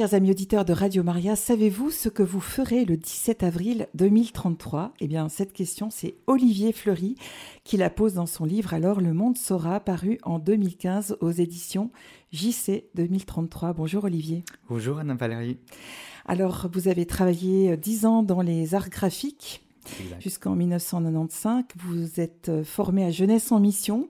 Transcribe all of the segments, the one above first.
Chers amis auditeurs de Radio Maria, savez-vous ce que vous ferez le 17 avril 2033 Eh bien, cette question, c'est Olivier Fleury qui la pose dans son livre Alors le monde saura, paru en 2015 aux éditions JC 2033. Bonjour Olivier. Bonjour Anna Valérie. Alors, vous avez travaillé dix ans dans les arts graphiques jusqu'en 1995. Vous êtes formé à Jeunesse en Mission.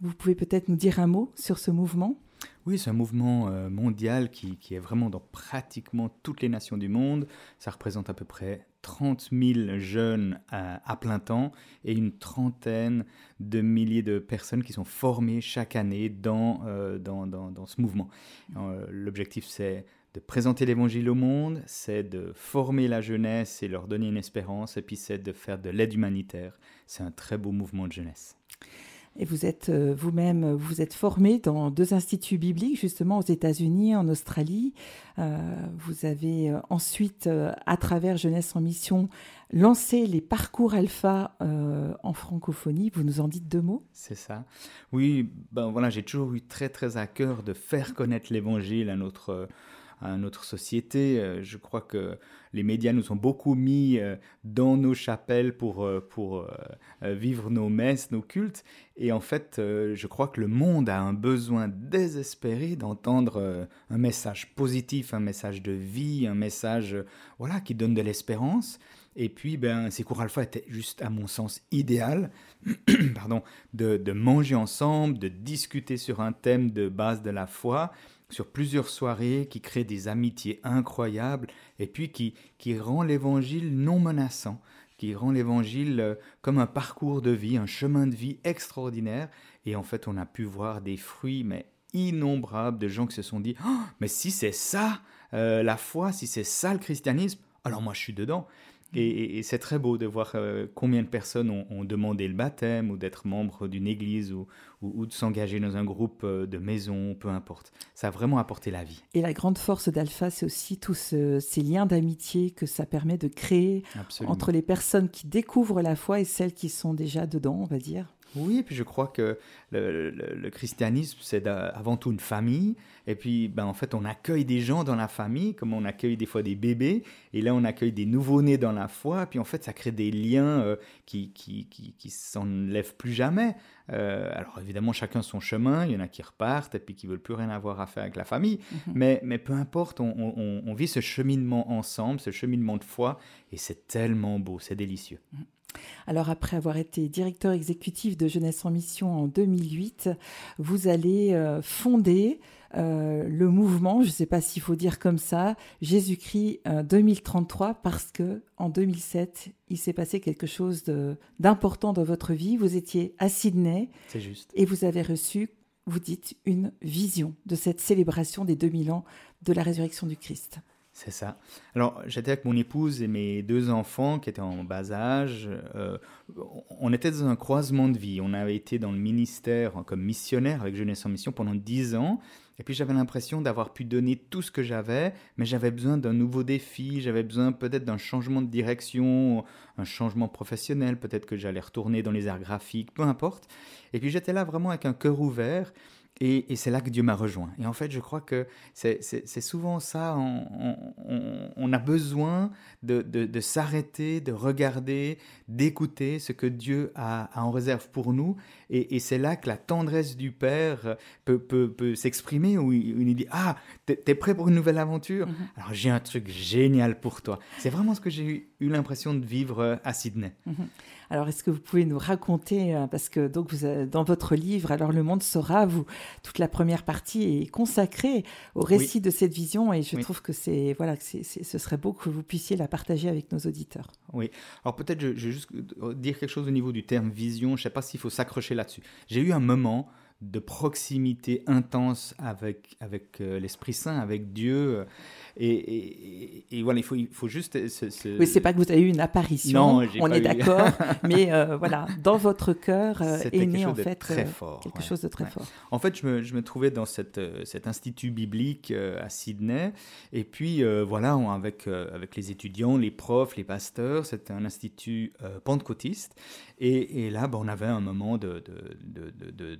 Vous pouvez peut-être nous dire un mot sur ce mouvement? Oui, c'est un mouvement euh, mondial qui, est vraiment dans pratiquement toutes les nations du monde. Ça représente à peu près 30 000 jeunes à, plein temps et une trentaine de milliers de personnes qui sont formées chaque année dans, euh, dans, dans, ce mouvement. Euh, l'objectif, c'est de présenter l'évangile au monde, c'est de former la jeunesse et leur donner une espérance, et puis c'est de faire de l'aide humanitaire. C'est un très beau mouvement de jeunesse. Et vous êtes euh, vous-même, vous êtes formé dans deux instituts bibliques, justement aux États-Unis, en Australie. Euh, vous avez euh, ensuite, à travers Jeunesse en Mission, lancé les parcours alpha en francophonie. Vous nous en dites deux mots? C'est ça. Oui, ben voilà, j'ai toujours eu très très à cœur de faire connaître l'Évangile à notre à notre société. Euh, je crois que les médias nous ont beaucoup mis euh, dans nos chapelles pour, euh, pour vivre nos messes, nos cultes. Et en fait, je crois que le monde a un besoin désespéré d'entendre un message positif, un message de vie, un message voilà, qui donne de l'espérance. Et puis, ben, ces cours alpha étaient juste, à mon sens, idéal pardon, de, de, manger ensemble, de discuter sur un thème de base de la foi sur plusieurs soirées, qui crée des amitiés incroyables, et puis qui, qui rend l'évangile non menaçant, qui rend l'évangile euh, comme un parcours de vie, un chemin de vie extraordinaire. Et en fait, on a pu voir des fruits, mais innombrables, de gens qui se sont dit, oh, mais si c'est ça euh, la foi, si c'est ça le christianisme, alors moi je suis dedans. Et, c'est très beau de voir euh, combien de personnes ont, demandé le baptême ou d'être membre d'une église ou, ou, de s'engager dans un groupe euh, de maison, peu importe. Ça a vraiment apporté la vie. Et la grande force d'Alpha, c'est aussi tous ces liens d'amitié que ça permet de créer entre les personnes qui découvrent la foi et celles qui sont déjà dedans, on va dire. Oui, puis je crois que le, christianisme, c'est avant tout une famille. Et puis, ben, en fait, on accueille des gens dans la famille, comme on accueille des fois des bébés. Et là, on accueille des nouveau-nés dans la foi. Puis, en fait, ça crée des liens euh, qui, qui, qui, qui s'enlèvent plus jamais. Euh, alors, évidemment, chacun son chemin. Il y en a qui repartent et puis qui veulent plus rien avoir à faire avec la famille. Mhm. mais, mais peu importe, on, on, on, vit ce cheminement ensemble, ce cheminement de foi. Et c'est tellement beau, c'est délicieux. Mhm. Alors après avoir été directeur exécutif de Jeunesse en Mission en 2008, vous allez euh, fonder euh, le mouvement, je ne sais pas s'il faut dire comme ça, Jésus-Christ 2033, euh, parce que en 2007, il s'est passé quelque chose d'important dans votre vie. Vous étiez à Sydney. Et vous avez reçu, vous dites, une vision de cette célébration des 2000 ans de la résurrection du Christ. C'est ça. Alors, j'étais avec mon épouse et mes deux enfants qui étaient en bas âge. Euh, on était dans un croisement de vie. On avait été dans le ministère comme missionnaire avec Jeunesse en Mission pendant dix ans. Et puis, j'avais l'impression d'avoir pu donner tout ce que j'avais, mais j'avais besoin d'un nouveau défi. J'avais besoin peut-être d'un changement de direction, un changement professionnel. Peut-être que j'allais retourner dans les arts graphiques, peu importe. Et puis, j'étais là vraiment avec un cœur ouvert. Et, c'est là que Dieu m'a rejoint. Et en fait, je crois que c'est souvent ça, on, a besoin de, s'arrêter, de regarder, d'écouter ce que Dieu a, en réserve pour nous. Et, c'est là que la tendresse du Père peut, peut, s'exprimer, où il, dit, ah, t'es es prêt pour une nouvelle aventure mm-hmm? Alors j'ai un truc génial pour toi. C'est vraiment ce que j'ai eu l'impression de vivre à Sydney. Mm-hmm. Alors, est-ce que vous pouvez nous raconter, euh, parce que donc vous dans votre livre, alors le monde saura, vous toute la première partie est consacrée au récit de cette vision, et je trouve que c'est voilà, que ce serait beau que vous puissiez la partager avec nos auditeurs. Oui. Alors peut-être je, je vais juste dire quelque chose au niveau du terme vision. Je ne sais pas s'il faut s'accrocher là-dessus. J'ai eu un moment de proximité intense avec, avec euh, l'Esprit Saint, avec Dieu. Et, voilà, il faut, il faut juste. Oui, c'est pas que vous avez eu une apparition. Non, on est d'accord. mais euh, voilà, dans votre cœur euh, est né en fait très fort, quelque chose de très fort. En fait, je me, je me trouvais dans cette, cet institut biblique à Sydney. Et puis voilà, avec, avec les étudiants, les profs, les pasteurs, c'était un institut pentecôtiste. Et, là, ben, on avait un moment de, de,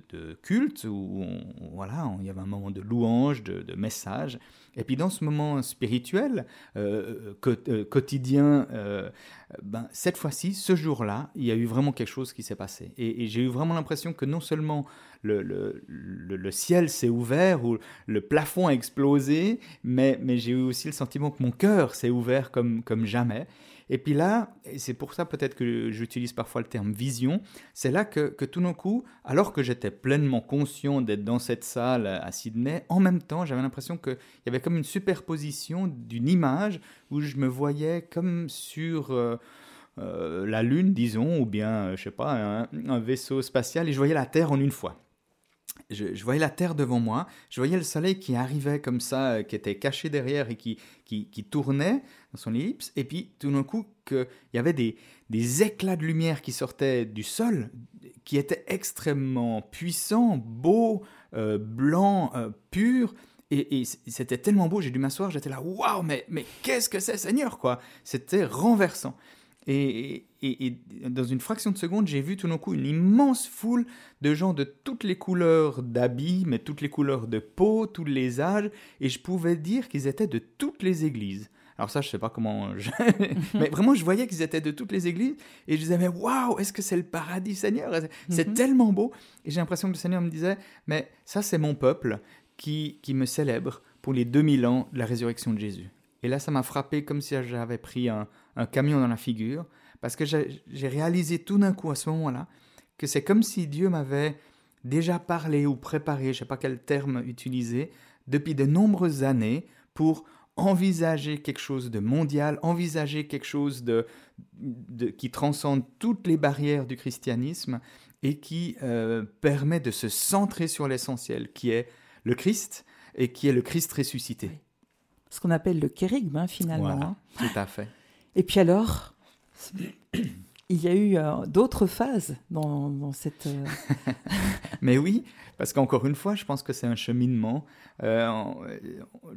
de, culte où voilà, il y avait un moment de louange, de, message. Et puis dans ce moment spirituel, euh, euh, quotidien, euh, ben, cette fois-ci, ce jour-là, il y a eu vraiment quelque chose qui s'est passé. Et, j'ai eu vraiment l'impression que non seulement le, le, le, ciel s'est ouvert ou le plafond a explosé, mais, mais j'ai eu aussi le sentiment que mon cœur s'est ouvert comme, comme jamais. Et puis là, c'est pour ça peut-être que j'utilise parfois le terme vision, c'est là que, que, tout d'un coup, alors que j'étais pleinement conscient d'être dans cette salle à Sydney, en même temps, j'avais l'impression qu'il y avait comme une superposition d'une image où je me voyais comme sur... Euh, euh, la Lune, disons, ou bien, euh, je sais pas, un, vaisseau spatial, et je voyais la Terre en une fois je, voyais la Terre devant moi, je voyais le soleil qui arrivait comme ça, euh, qui était caché derrière et qui, qui, tournait dans son ellipse, et puis tout d'un coup, il y avait des, des éclats de lumière qui sortaient du sol, qui étaient extrêmement puissants, beaux, euh, blancs, euh, purs, et, c'était tellement beau, j'ai dû m'asseoir, j'étais là, waouh, mais, mais qu'est-ce que c'est, Seigneur, quoi? C'était renversant. Et, dans une fraction de seconde, j'ai vu tout d'un coup une immense foule de gens de toutes les couleurs d'habits, mais toutes les couleurs de peau, tous les âges, et je pouvais dire qu'ils étaient de toutes les églises. Alors ça, je sais pas comment, mais vraiment, je voyais qu'ils étaient de toutes les églises, et je disais, mais waouh, est-ce que c'est le paradis, Seigneur? C'est mhm. tellement beau. Et j'ai l'impression que le Seigneur me disait, mais ça, c'est mon peuple qui, qui me célèbre pour les 2000 ans de la résurrection de Jésus. Et là, ça m'a frappé comme si j'avais pris un, un camion dans la figure, parce que j'ai réalisé tout d'un coup à ce moment-là que c'est comme si Dieu m'avait déjà parlé ou préparé, je ne sais pas quel terme utiliser, depuis de nombreuses années pour envisager quelque chose de mondial, envisager quelque chose de, qui transcende toutes les barrières du christianisme et qui euh, permet de se centrer sur l'essentiel, qui est le Christ et qui est le Christ ressuscité. Ce qu'on appelle le kérigme, hein, finalement. Voilà, hein. tout à fait. Et puis alors, il y a eu euh, d'autres phases dans, cette... Euh, Mais oui, parce qu'encore une fois, je pense que c'est un cheminement. Euh,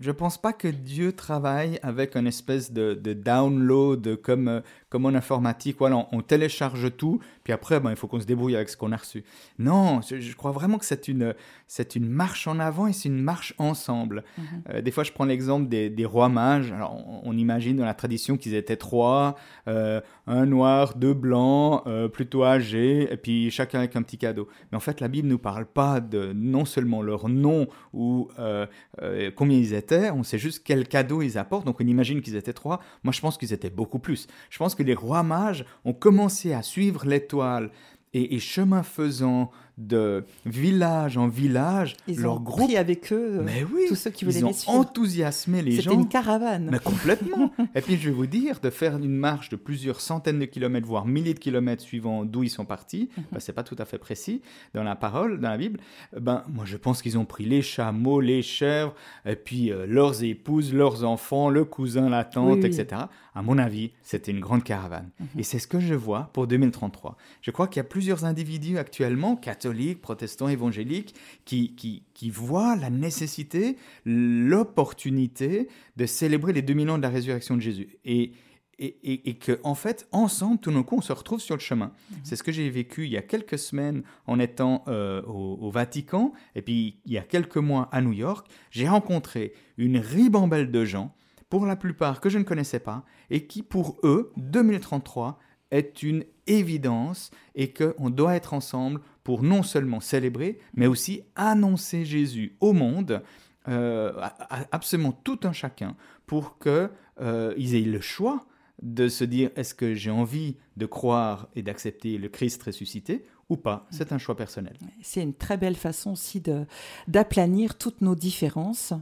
je ne pense pas que Dieu travaille avec une espèce de, download comme, comme en informatique. Voilà, on, télécharge tout, puis après, ben, il faut qu'on se débrouille avec ce qu'on a reçu. Non, je, crois vraiment que c'est une, c'est une marche en avant et c'est une marche ensemble. Mhm. des fois, je prends l'exemple des, des, rois mages. Alors, on, on, imagine dans la tradition qu'ils étaient trois, un noir, deux blancs, plutôt âgés, et puis chacun avec un petit cadeau. Mais en fait, la Bible nous parle pas de non seulement leur nom ou euh, euh, combien ils étaient, on sait juste quel cadeau ils apportent. Donc on imagine qu'ils étaient trois. Moi, je pense qu'ils étaient beaucoup plus. Je pense que les rois mages ont commencé à suivre l'étoile. Et, chemin faisant de village en village, ils leur ont groupe avec eux mais oui, tous ceux qui voulaient ils ont enthousiasmé les gens. C'était une caravane. Mais complètement. et puis je vais vous dire, de faire une marche de plusieurs centaines de kilomètres, voire milliers de kilomètres suivant d'où ils sont partis, mm -hmm. c'est pas tout à fait précis dans la parole, dans la Bible. Ben moi je pense qu'ils ont pris les chameaux, les chèvres, et puis euh, leurs épouses, leurs enfants, le cousin, la tante, etc. À mon avis, c'était une grande caravane. Mhm. Et c'est ce que je vois pour 2033. Je crois qu'il y a plusieurs individus actuellement, catholiques, protestants, évangéliques, qui, qui, qui voient la nécessité, l'opportunité de célébrer les 2000 ans de la résurrection de Jésus. Et, et, et, que en fait, ensemble, tout d'un coup, on se retrouve sur le chemin. Mhm. C'est ce que j'ai vécu il y a quelques semaines en étant euh, au, au, Vatican, et puis il y a quelques mois à New York. J'ai rencontré une ribambelle de gens pour la plupart que je ne connaissais pas, et qui pour eux, 2033 est une évidence et qu'on doit être ensemble pour non seulement célébrer, mais aussi annoncer Jésus au monde, euh, absolument tout un chacun, pour qu'ils euh, aient le choix de se dire est-ce que j'ai envie de croire et d'accepter le Christ ressuscité ou pas. C'est un choix personnel. C'est une très belle façon aussi d'aplanir toutes nos différences.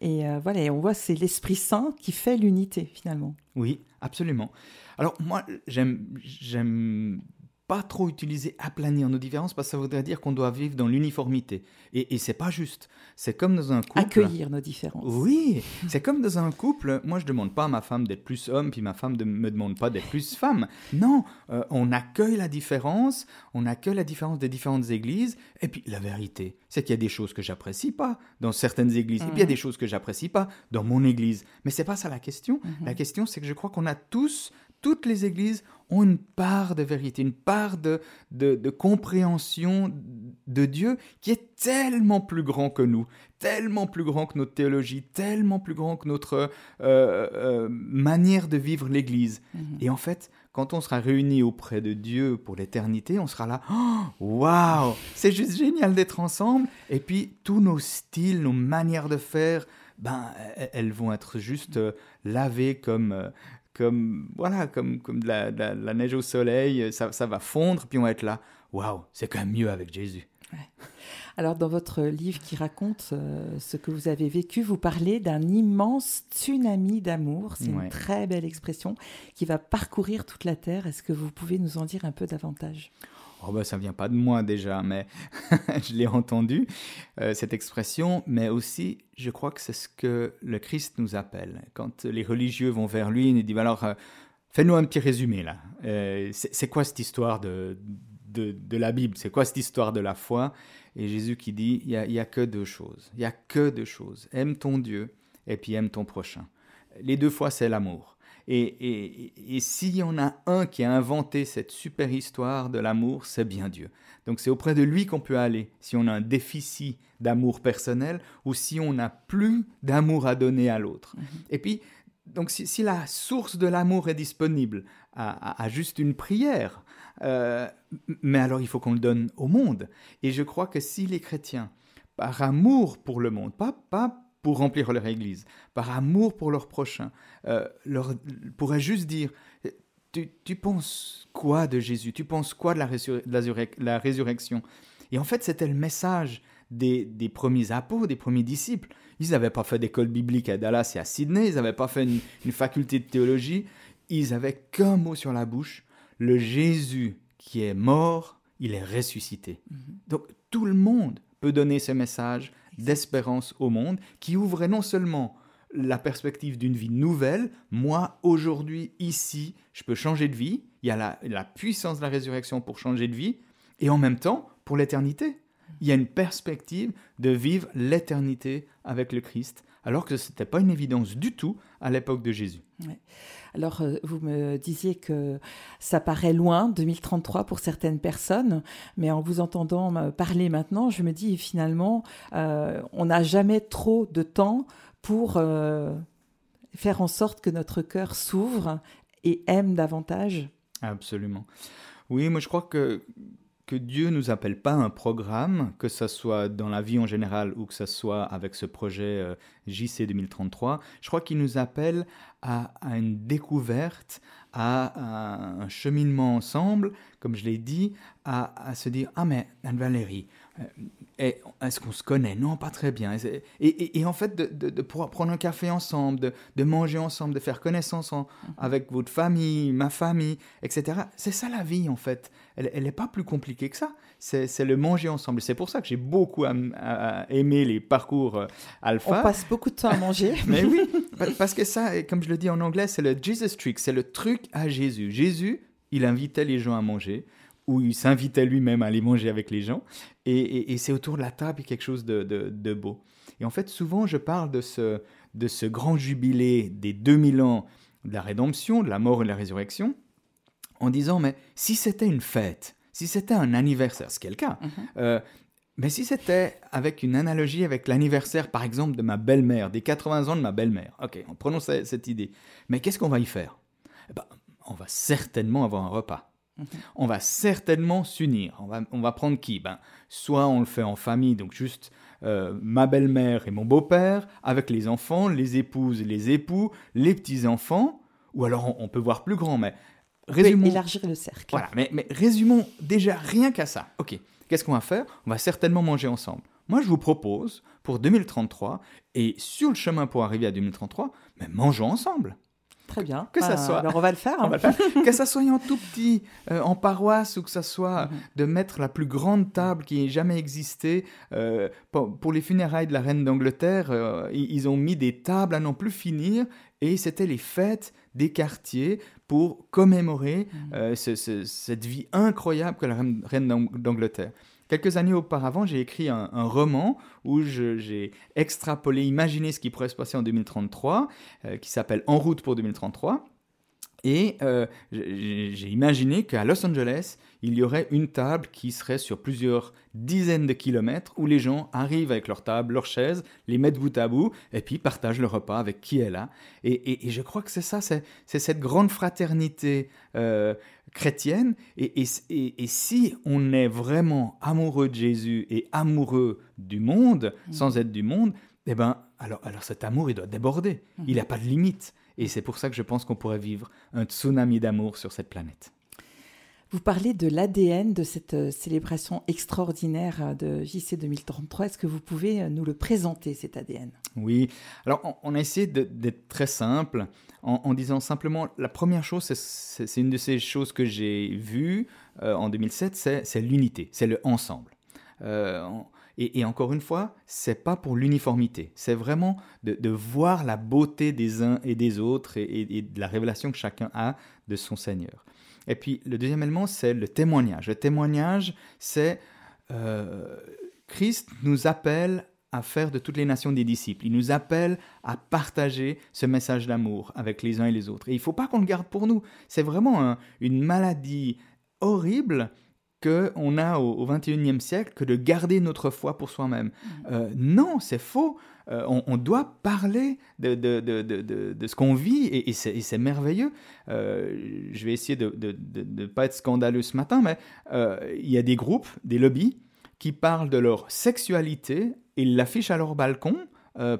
Et euh, voilà, on voit c'est l'Esprit Saint qui fait l'unité finalement. Oui, absolument. Alors moi, j'aime pas trop utiliser aplanir nos différences parce que ça voudrait dire qu'on doit vivre dans l'uniformité. Et, et c'est pas juste. C'est comme dans un couple. Accueillir nos différences. Oui, c'est comme dans un couple. Moi, je demande pas à ma femme d'être plus homme, puis ma femme ne me demande pas d'être plus femme. Non, euh, on accueille la différence, on accueille la différence des différentes églises. Et puis la vérité, c'est qu'il y a des choses que j'apprécie pas dans certaines églises. Et puis il y a mhm. des choses que j'apprécie pas dans mon église. Mais c'est pas ça la question. Mhm. La question, c'est que je crois qu'on a tous toutes les églises ont une part de vérité, une part de, de, compréhension de Dieu qui est tellement plus grand que nous, tellement plus grand que notre théologie, tellement plus grand que notre euh, euh, manière de vivre l'Église. Mhm. Et en fait, quand on sera réunis auprès de Dieu pour l'éternité, on sera là, oh, waouh, c'est juste génial d'être ensemble. Et puis tous nos styles, nos manières de faire, ben, elles vont être juste euh, lavées comme comme voilà comme comme de la, neige au soleil, ça, ça, va fondre, puis on va être là. Waouh, c'est quand même mieux avec Jésus. Alors dans votre livre qui raconte euh, ce que vous avez vécu, vous parlez d'un immense tsunami d'amour. C'est une très belle expression qui va parcourir toute la terre. Est-ce que vous pouvez nous en dire un peu davantage? Oh ben, ça vient pas de moi déjà, mais je l'ai entendu, euh, cette expression, mais aussi, je crois que c'est ce que le Christ nous appelle. Quand les religieux vont vers lui, il dit, bah, alors, euh, fais-nous un petit résumé là. Euh, c'est quoi cette histoire de, de, la Bible? C'est quoi cette histoire de la foi? Et Jésus qui dit, il n'y a, a que deux choses. Il n'y a que deux choses. Aime ton Dieu et puis aime ton prochain. Les deux fois, c'est l'amour. Et, s'il y en a un qui a inventé cette super histoire de l'amour, c'est bien Dieu. Donc c'est auprès de lui qu'on peut aller si on a un déficit d'amour personnel ou si on n'a plus d'amour à donner à l'autre. Mhm. Et puis, donc si, la source de l'amour est disponible à, juste une prière, euh, mais alors il faut qu'on le donne au monde. Et je crois que si les chrétiens, par amour pour le monde, pas, pas pour remplir leur église, par amour pour leur prochain, euh, leur, juste dire tu, tu, penses quoi de Jésus? Tu penses quoi de la, la, résurrection? Et en fait, c'était le message des, des, premiers apôtres, des premiers disciples. Ils n'avaient pas fait d'école biblique à Dallas et à Sydney, ils n'avaient pas fait une, faculté de théologie, ils avaient qu'un mot sur la bouche le Jésus qui est mort, il est ressuscité. Mhm. Donc tout le monde peut donner ce message d'espérance au monde qui ouvrait non seulement la perspective d'une vie nouvelle, moi aujourd'hui, ici, je peux changer de vie, il y a la, la, puissance de la résurrection pour changer de vie, et en même temps, pour l'éternité. Il y a une perspective de vivre l'éternité avec le Christ, alors que ce n'était pas une évidence du tout à l'époque de Jésus. Alors, euh, vous me disiez que ça paraît loin, 2033 pour certaines personnes, mais en vous entendant parler maintenant, je me dis finalement, euh, on n'a jamais trop de temps pour euh, faire en sorte que notre cœur s'ouvre et aime davantage. Absolument. Oui, moi je crois que que Dieu nous appelle pas un programme, que ce soit dans la vie en général ou que ce soit avec ce projet JC 2033. Je crois qu'il nous appelle à, une découverte, à, un cheminement ensemble, comme je l'ai dit, à, se dire Ah, mais Anne-Valérie, euh, est-ce qu'on se connaît? Non, pas très bien. Et, en fait, de, pouvoir prendre un café ensemble, de, manger ensemble, de faire connaissance mhm. avec votre famille, ma famille, etc. C'est ça la vie, en fait. Elle n'est pas plus compliquée que ça. C'est le manger ensemble. C'est pour ça que j'ai beaucoup aimé les parcours euh, alpha. On passe beaucoup de temps à manger. mais oui, parce que ça, comme je le dis en anglais, c'est le Jesus trick, c'est le truc à Jésus. Jésus, il invitait les gens à manger où il s'invitait lui-même à aller manger avec les gens. Et, c'est autour de la table quelque chose de, beau. Et en fait, souvent, je parle de ce, de ce grand jubilé des 2000 ans de la rédemption, de la mort et de la résurrection, en disant, mais si c'était une fête, si c'était un anniversaire, ce qui est le cas, euh, mais si c'était avec une analogie avec l'anniversaire, par exemple, de ma belle-mère, des 80 ans de ma belle-mère, ok, prenons cette idée, mais qu'est-ce qu'on va y faire? Eh ben, On va certainement avoir un repas. On va certainement s'unir. On va, on va prendre qui? Ben, Soit on le fait en famille, donc juste euh, ma belle-mère et mon beau-père, avec les enfants, les épouses les époux, les petits-enfants, ou alors on, peut voir plus grand, mais résumons... élargir le cercle. Voilà, mais, mais résumons déjà rien qu'à ça. Ok, Qu'est-ce qu'on va faire? On va certainement manger ensemble. Moi, je vous propose, pour 2033, et sur le chemin pour arriver à 2033, mais mangeons ensemble. Très bien. Que ça Bah, soit. Alors on va le faire. On hein. va le faire. que ça soit en tout petit, euh, en paroisse, ou que ça soit Mhm. de mettre la plus grande table qui ait jamais existé. Euh, pour, pour les funérailles de la reine d'Angleterre, euh, ils, ont mis des tables à n'en plus finir, et c'était les fêtes des quartiers pour commémorer Mhm. euh, ce- ce- cette vie incroyable que la reine, reine d'Ang- d'Angleterre. Quelques années auparavant, j'ai écrit un, roman où j'ai extrapolé, imaginé ce qui pourrait se passer en 2033, euh, qui s'appelle En route pour 2033. Et euh, j'ai imaginé qu'à Los Angeles, il y aurait une table qui serait sur plusieurs dizaines de kilomètres où les gens arrivent avec leur table, leurs chaises, les mettent bout à bout et puis partagent le repas avec qui est là. Et, je crois que c'est ça, c'est cette grande fraternité euh, chrétienne. Et, et- et- si on est vraiment amoureux de Jésus et amoureux du monde, sans être du monde, eh ben, alors, alors cet amour, il doit déborder. Il n'a pas de limite. Et c'est pour ça que je pense qu'on pourrait vivre un tsunami d'amour sur cette planète. Vous parlez de l'ADN de cette euh, célébration extraordinaire euh, de JC 2033. Est-ce que vous pouvez euh, nous le présenter, cet ADN Oui, alors on, a essayé d'être très simple en, disant simplement, la première chose, c'est- une de ces choses que j'ai vues en 2007, c'est l'unité, c'est le ensemble. En- et, encore une fois, c'est pas pour l'uniformité, c'est vraiment de, voir la beauté des uns et des autres et, et- et de la révélation que chacun a de son Seigneur. Et puis le deuxième élément, c'est le témoignage. Le témoignage, c'est euh, Christ nous appelle à faire de toutes les nations des disciples. Il nous appelle à partager ce message d'amour avec les uns et les autres. Et il ne faut pas qu'on le garde pour nous. C'est vraiment un- une maladie horrible qu'on a au, au 21e siècle que de garder notre foi pour soi-même. Euh, non, c'est faux. Euh, on, doit parler de, de, de, de, ce qu'on vit et, c'est merveilleux. Euh, je vais essayer de ne pas être scandaleux ce matin, mais euh, il y a des groupes, des lobbies, qui parlent de leur sexualité et l'affichent à leur balcon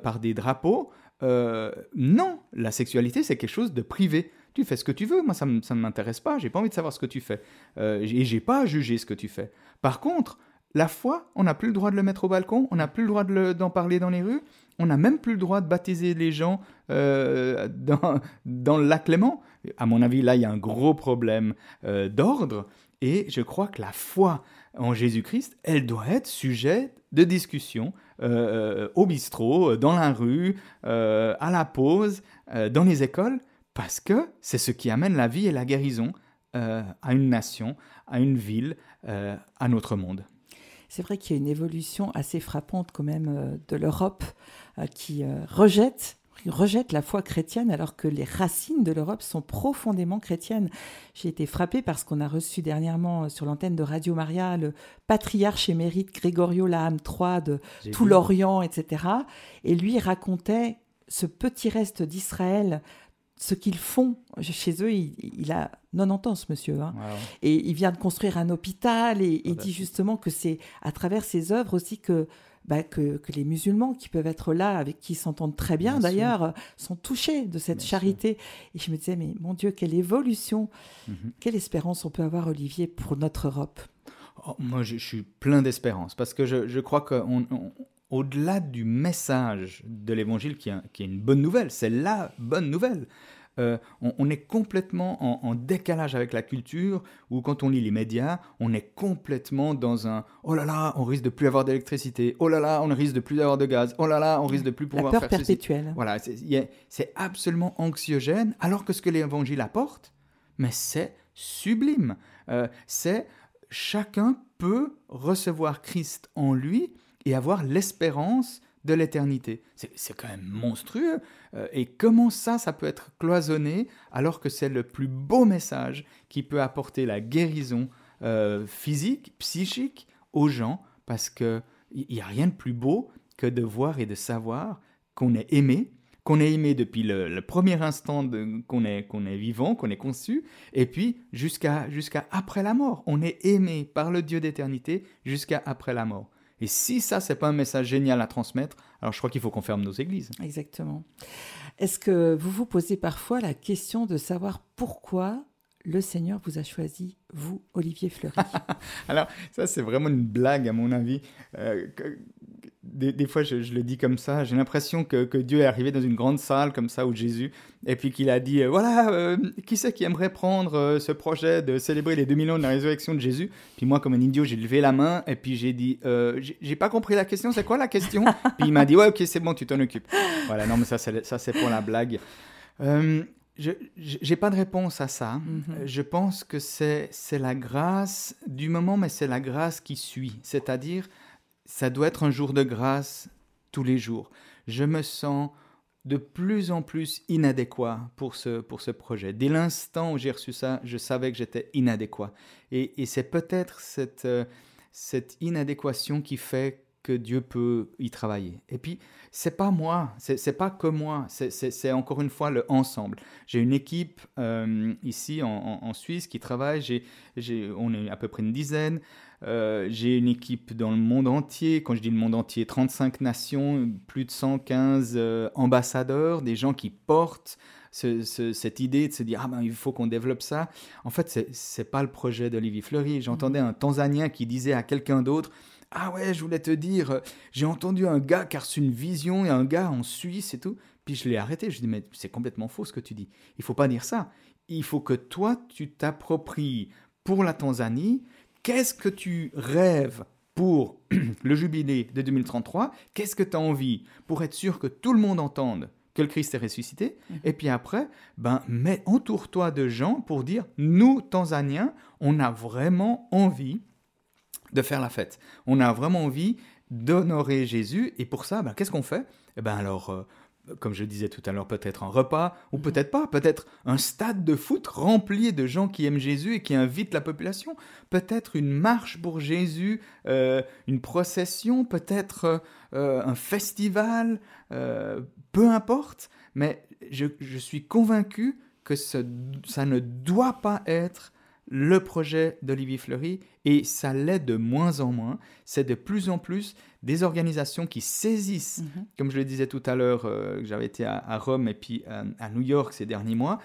par des drapeaux. Non, la sexualité, c'est quelque chose de privé. Tu fais ce que tu veux, moi ça ne m'intéresse pas, j'ai pas envie de savoir ce que tu fais. Euh, et j'ai pas à juger ce que tu fais. Par contre, la foi, on n'a plus le droit de le mettre au balcon, on n'a plus le droit d'en parler dans les rues, on n'a même plus le droit de baptiser les gens euh, dans, dans le lac Léman. À mon avis, là, il y a un gros problème euh, d'ordre. Et je crois que la foi en Jésus-Christ, elle doit être sujet de discussion euh, au bistrot, dans la rue, à la pause, dans les écoles, parce que c'est ce qui amène la vie et la guérison à une nation, à une ville, à notre monde. C'est vrai qu'il y a une évolution assez frappante quand même euh, de l'Europe euh, qui euh, rejette rejette la foi chrétienne alors que les racines de l'Europe sont profondément chrétiennes. J'ai été frappée parce qu'on a reçu dernièrement sur l'antenne de Radio Maria le patriarche émérite Gregorio Laham III de tout l'Orient, etc. Et lui racontait ce petit reste d'Israël, ce qu'ils font chez eux. Il, il a 90 ans, ce monsieur. hein. Wow. Et il vient de construire un hôpital et, et dit justement que c'est à travers ses œuvres aussi que, bah, que, que les musulmans qui peuvent être là, avec qui ils s'entendent très bien, d'ailleurs, sont touchés de cette Bien sûr. charité. Et je me disais, mais mon Dieu, quelle évolution, Mhm. quelle espérance on peut avoir, Olivier, pour notre Europe? Oh, moi, je, je suis plein d'espérance parce que je, je crois qu'au-delà du message de l'évangile qui, est- qui est une bonne nouvelle, c'est la bonne nouvelle. euh, on, on est complètement en, en décalage avec la culture, ou quand on lit les médias, on est complètement dans un oh là là, on risque de plus avoir d'électricité, oh là là, on risque de plus avoir de gaz, oh là là, on risque de plus La pouvoir peur faire ceci. perpétuelle. Voilà, c'est absolument anxiogène, alors que ce que l'évangile apporte, mais c'est sublime. Euh, c'est chacun peut recevoir Christ en lui et avoir l'espérance de l'éternité. C'est quand même monstrueux. Euh, et comment ça, ça peut être cloisonné alors que c'est le plus beau message qui peut apporter la guérison euh, physique, psychique aux gens, parce qu'il n'y a rien de plus beau que de voir et de savoir qu'on est aimé, qu'on est aimé depuis le, premier instant qu'on est, est vivant, qu'on est conçu, et puis jusqu'à jusqu'à après la mort. On est aimé par le Dieu d'éternité jusqu'à après la mort. Et si ça, c'est pas un message génial à transmettre, alors je crois qu'il faut qu'on ferme nos églises. Exactement. Est-ce que vous vous posez parfois la question de savoir pourquoi le Seigneur vous a choisi, vous, Olivier Fleury? Alors, ça, c'est vraiment une blague, à mon avis. Euh, des, fois, je, le dis comme ça, j'ai l'impression que, que, Dieu est arrivé dans une grande salle comme ça, où Jésus, et puis qu'il a dit, euh, voilà, euh, qui c'est qui aimerait prendre euh, ce projet de célébrer les 2000 ans de la résurrection de Jésus? Puis moi, comme un idiot, j'ai levé la main, et puis j'ai dit, j'ai pas compris la question, c'est quoi la question? Puis il m'a dit, ouais, ok, c'est bon, tu t'en occupes. Voilà, non, mais ça, c'est pour la blague. je n'ai pas de réponse à ça. Mm-hmm. Je pense que c'est la grâce du moment, mais c'est la grâce qui suit. C'est-à-dire, ça doit être un jour de grâce tous les jours. Je me sens de plus en plus inadéquat pour ce, pour ce projet. Dès l'instant où j'ai reçu ça, je savais que j'étais inadéquat. Et, c'est peut-être cette, euh, cette inadéquation qui fait que Dieu peut y travailler. Et puis, c'est pas moi, c'est pas que moi, c'est encore une fois le ensemble. J'ai une équipe euh, ici en, en, Suisse qui travaille, j'ai on est à peu près une dizaine. Euh, j'ai une équipe dans le monde entier. Quand je dis le monde entier, 35 nations, plus de 115 euh, ambassadeurs, des gens qui portent cette idée de se dire ah ben il faut qu'on développe ça. En fait, c'est pas le projet d'Olivier Fleury. J'entendais un Tanzanien qui disait à quelqu'un d'autre ah ouais, je voulais te dire, j'ai entendu un gars qui a reçu une vision et un gars en Suisse et tout. Puis je l'ai arrêté. Je dis mais c'est complètement faux ce que tu dis. Il faut pas dire ça. Il faut que toi tu t'appropries pour la Tanzanie Qu'est-ce que tu rêves pour le jubilé de 2033 Qu'est-ce que tu as envie pour être sûr que tout le monde entende que le Christ est ressuscité? Mhm. Et puis après, ben, entoure-toi de gens pour dire, nous, Tanzaniens, on a vraiment envie de faire la fête. On a vraiment envie d'honorer Jésus. Et pour ça, ben, qu'est-ce qu'on fait? Eh ben alors, euh, comme je disais tout à l'heure, peut-être un repas, ou mhm. peut-être pas, peut-être un stade de foot rempli de gens qui aiment Jésus et qui invitent la population, peut-être une marche pour Jésus, euh, une procession, peut-être euh, un festival, peu importe, mais je, suis convaincu que ça ne doit pas être le projet d'Olivier Fleury et ça l'est de moins en moins. C'est de plus en plus des organisations qui saisissent, mhm. comme je le disais tout à l'heure, euh, j'avais été à, Rome et puis euh, à New York ces derniers mois.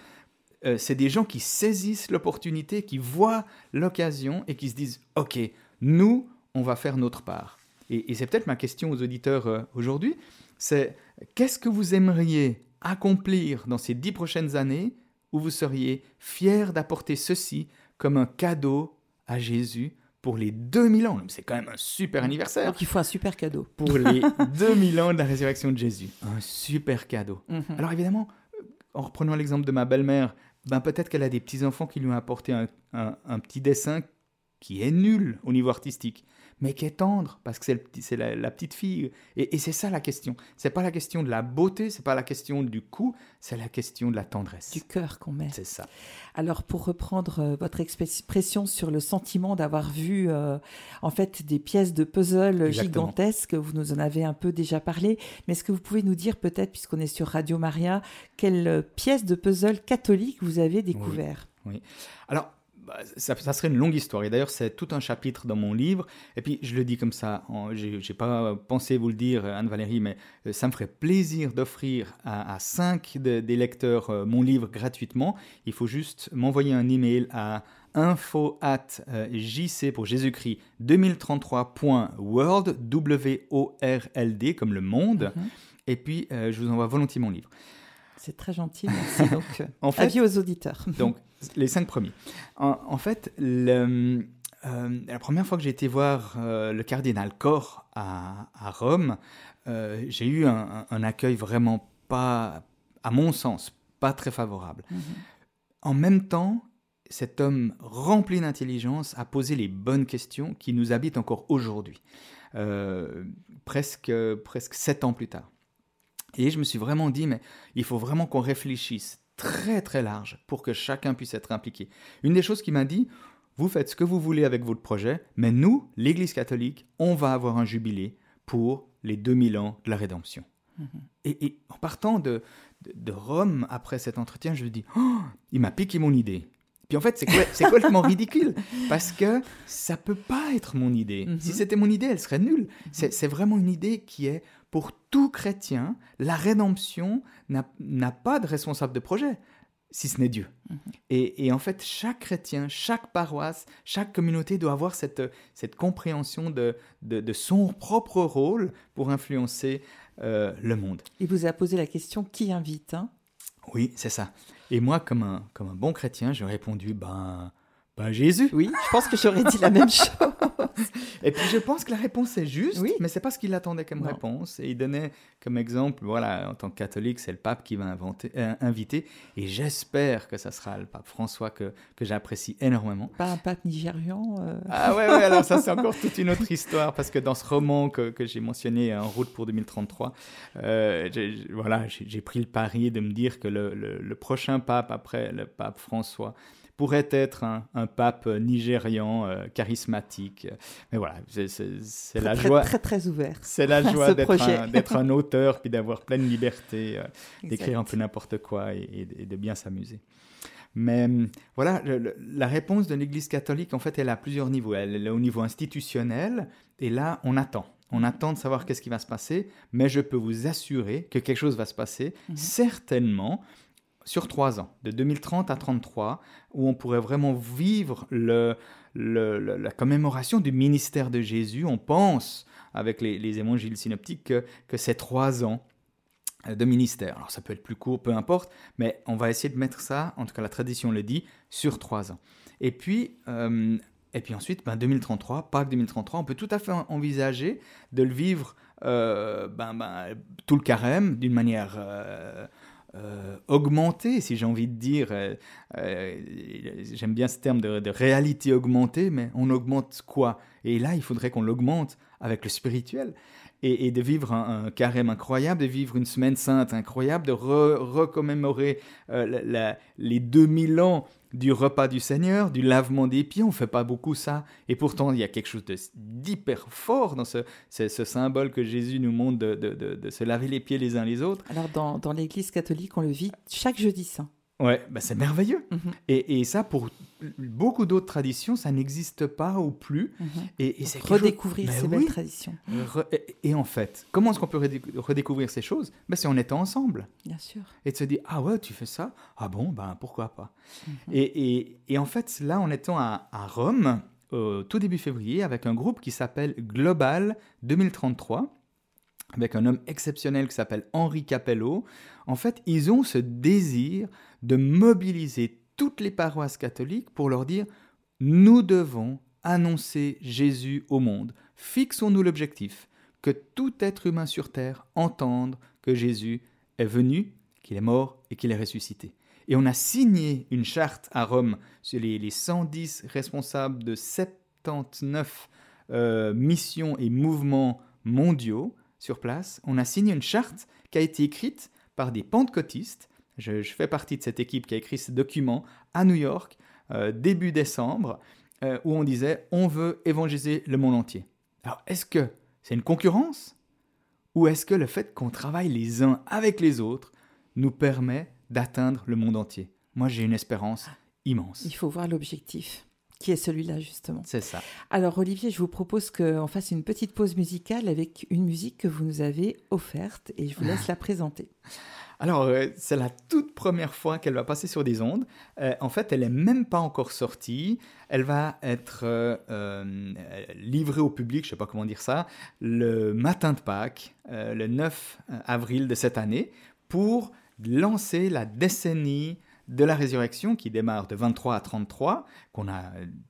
Euh, c'est des gens qui saisissent l'opportunité, qui voient l'occasion et qui se disent Ok, nous, on va faire notre part. Et, et c'est peut-être ma question aux auditeurs aujourd'hui c'est qu'est-ce que vous aimeriez accomplir dans ces dix prochaines années où vous seriez fier d'apporter ceci comme un cadeau à Jésus pour les 2000 ans. C'est quand même un super anniversaire. Donc il faut un super cadeau. Pour les 2000 ans de la résurrection de Jésus. Un super cadeau. Mhm. Alors évidemment, en reprenant l'exemple de ma belle-mère, ben peut-être qu'elle a des petits-enfants qui lui ont apporté un, petit dessin qui est nul au niveau artistique mais qui est tendre, parce que c'est la, petite fille. Et, c'est ça la question. C'est pas la question de la beauté, c'est pas la question du coup, c'est la question de la tendresse. Du cœur qu'on met. C'est ça. Alors, pour reprendre euh, votre expression sur le sentiment d'avoir vu, euh, en fait, des pièces de puzzle gigantesques, vous nous en avez un peu déjà parlé, mais est-ce que vous pouvez nous dire peut-être, puisqu'on est sur Radio Maria, quelle pièce de puzzle catholique vous avez découvert? Oui. Alors, ça, serait une longue histoire. Et d'ailleurs, c'est tout un chapitre dans mon livre. Et puis, je le dis comme ça, je n'ai pas pensé vous le dire, Anne-Valérie, mais euh, ça me ferait plaisir d'offrir à, cinq des lecteurs euh, mon livre gratuitement. Il faut juste m'envoyer un email à info at euh, jc pour Jésus-Christ 2033.world, W-O-R-L-D, comme le monde. Mhm. Et puis, je vous envoie volontiers mon livre. C'est très gentil, merci. Donc, en fait, avis aux auditeurs. Donc, les cinq premiers. En, fait, le, euh, la première fois que j'ai été voir euh, le cardinal Cor à, Rome, euh, j'ai eu un, accueil vraiment pas, à mon sens, pas très favorable. Mhm. En même temps, cet homme rempli d'intelligence a posé les bonnes questions qui nous habitent encore aujourd'hui, presque, presque sept ans plus tard. Et je me suis vraiment dit, mais il faut vraiment qu'on réfléchisse très très large pour que chacun puisse être impliqué. Une des choses qu'il m'a dit, vous faites ce que vous voulez avec votre projet, mais nous, l'Église catholique, on va avoir un jubilé pour les 2000 ans de la rédemption. Mhm. et, en partant de, de, Rome, après cet entretien, je me dis, oh, il m'a piqué mon idée. Puis en fait, c'est complètement ridicule, parce que ça peut pas être mon idée. Si mhm. c'était mon idée, elle serait nulle. C'est vraiment une idée qui est pour tout chrétien, la rédemption n'a pas de responsable de projet. si ce n'est Dieu. Mhm. et, en fait, chaque chrétien, chaque paroisse, chaque communauté doit avoir cette, cette compréhension de, de, son propre rôle pour influencer euh, le monde. Il vous a posé la question qui invite hein? Oui, c'est ça. Et moi, comme un, comme un bon chrétien, j'ai répondu ben, ben Jésus. Oui, je pense que j'aurais dit la même chose. Et puis je pense que la réponse est juste, oui. mais c'est pas ce qu'il attendait comme réponse. Et il donnait comme exemple, voilà, en tant que catholique, c'est le pape qui va inventer, euh, inviter. Et j'espère que ça sera le pape François que, que j'apprécie énormément. Pas un pape nigérian euh. Ah ouais, ouais, alors ça c'est encore toute une autre histoire, parce que dans ce roman que, que j'ai mentionné, En route pour 2033, euh, voilà, j'ai pris le pari de me dire que le, le prochain pape après le pape François, pourrait être un, pape nigérian euh, charismatique. Mais voilà, c'est la joie. Très, très ouvert. C'est la joie d'être un, auteur, puis d'avoir pleine liberté, euh, d'écrire un peu n'importe quoi et, de bien s'amuser. Mais hum, voilà, la réponse de l'Église catholique, en fait, elle a plusieurs niveaux. Elle est au niveau institutionnel, et là, on attend. On attend de savoir qu'est-ce qui va se passer, mais je peux vous assurer que quelque chose va se passer, mhm. certainement, sur trois ans, de 2030 à 33, où on pourrait vraiment vivre le, la commémoration du ministère de Jésus. On pense, avec les, évangiles synoptiques, que, c'est trois ans de ministère. Alors ça peut être plus court, peu importe, mais on va essayer de mettre ça, en tout cas la tradition le dit, sur trois ans. Et puis, euh, et puis ensuite, ben 2033, Pâques 2033, on peut tout à fait envisager de le vivre euh, ben, ben, tout le carême d'une manière... Euh, euh, augmenter, si j'ai envie de dire. Euh, euh, j'aime bien ce terme de, réalité augmentée, mais on augmente quoi? Et là, il faudrait qu'on l'augmente avec le spirituel. Et, de vivre un, carême incroyable, de vivre une semaine sainte incroyable, de recommémorer les 2000 ans du repas du Seigneur, du lavement des pieds. On ne fait pas beaucoup ça. Et pourtant, il y a quelque chose d'hyper fort dans ce, ce, symbole que Jésus nous montre de, se laver les pieds les uns les autres. Alors, dans, dans l'Église catholique, on le vit chaque jeudi saint. Ouais, bah c'est merveilleux. Mhm. et, et, ça, pour beaucoup d'autres traditions, ça n'existe pas ou plus. Mhm. Et, c'est redécouvrir ces belles traditions. et, en fait, comment est-ce qu'on peut redécouvrir ces choses? Ben, C'est en étant ensemble. Bien sûr. Et de se dire, ah ouais, tu fais ça? Ah bon, ben pourquoi pas? Mhm. et, en fait, là, en étant à, à Rome, tout début février, avec un groupe qui s'appelle Global 2033, avec un homme exceptionnel qui s'appelle Henri Capello, en fait, ils ont ce désir de mobiliser toutes les paroisses catholiques pour leur dire nous devons annoncer Jésus au monde. Fixons-nous l'objectif que tout être humain sur terre entende que Jésus est venu, qu'il est mort et qu'il est ressuscité. Et on a signé une charte à Rome sur les, 110 responsables de 79 euh, missions et mouvements mondiaux sur place. On a signé une charte qui a été écrite par des pentecôtistes je, fais partie de cette équipe qui a écrit ce document à New York, euh, début décembre, euh, où on disait on veut évangéliser le monde entier. Alors, est-ce que c'est une concurrence Ou est-ce que le fait qu'on travaille les uns avec les autres nous permet d'atteindre le monde entier? Moi, j'ai une espérance immense. Il faut voir l'objectif qui est celui-là justement. C'est ça. Alors Olivier, je vous propose qu'on fasse une petite pause musicale avec une musique que vous nous avez offerte et je vous laisse la présenter. Alors, euh, c'est la toute première fois qu'elle va passer sur des ondes. Euh, en fait, elle n'est même pas encore sortie. Elle va être euh, livrée au public, je ne sais pas comment dire ça, le matin de Pâques, le 9 avril de cette année, pour lancer la décennie de la résurrection qui démarre de 23 à 33, qu'on a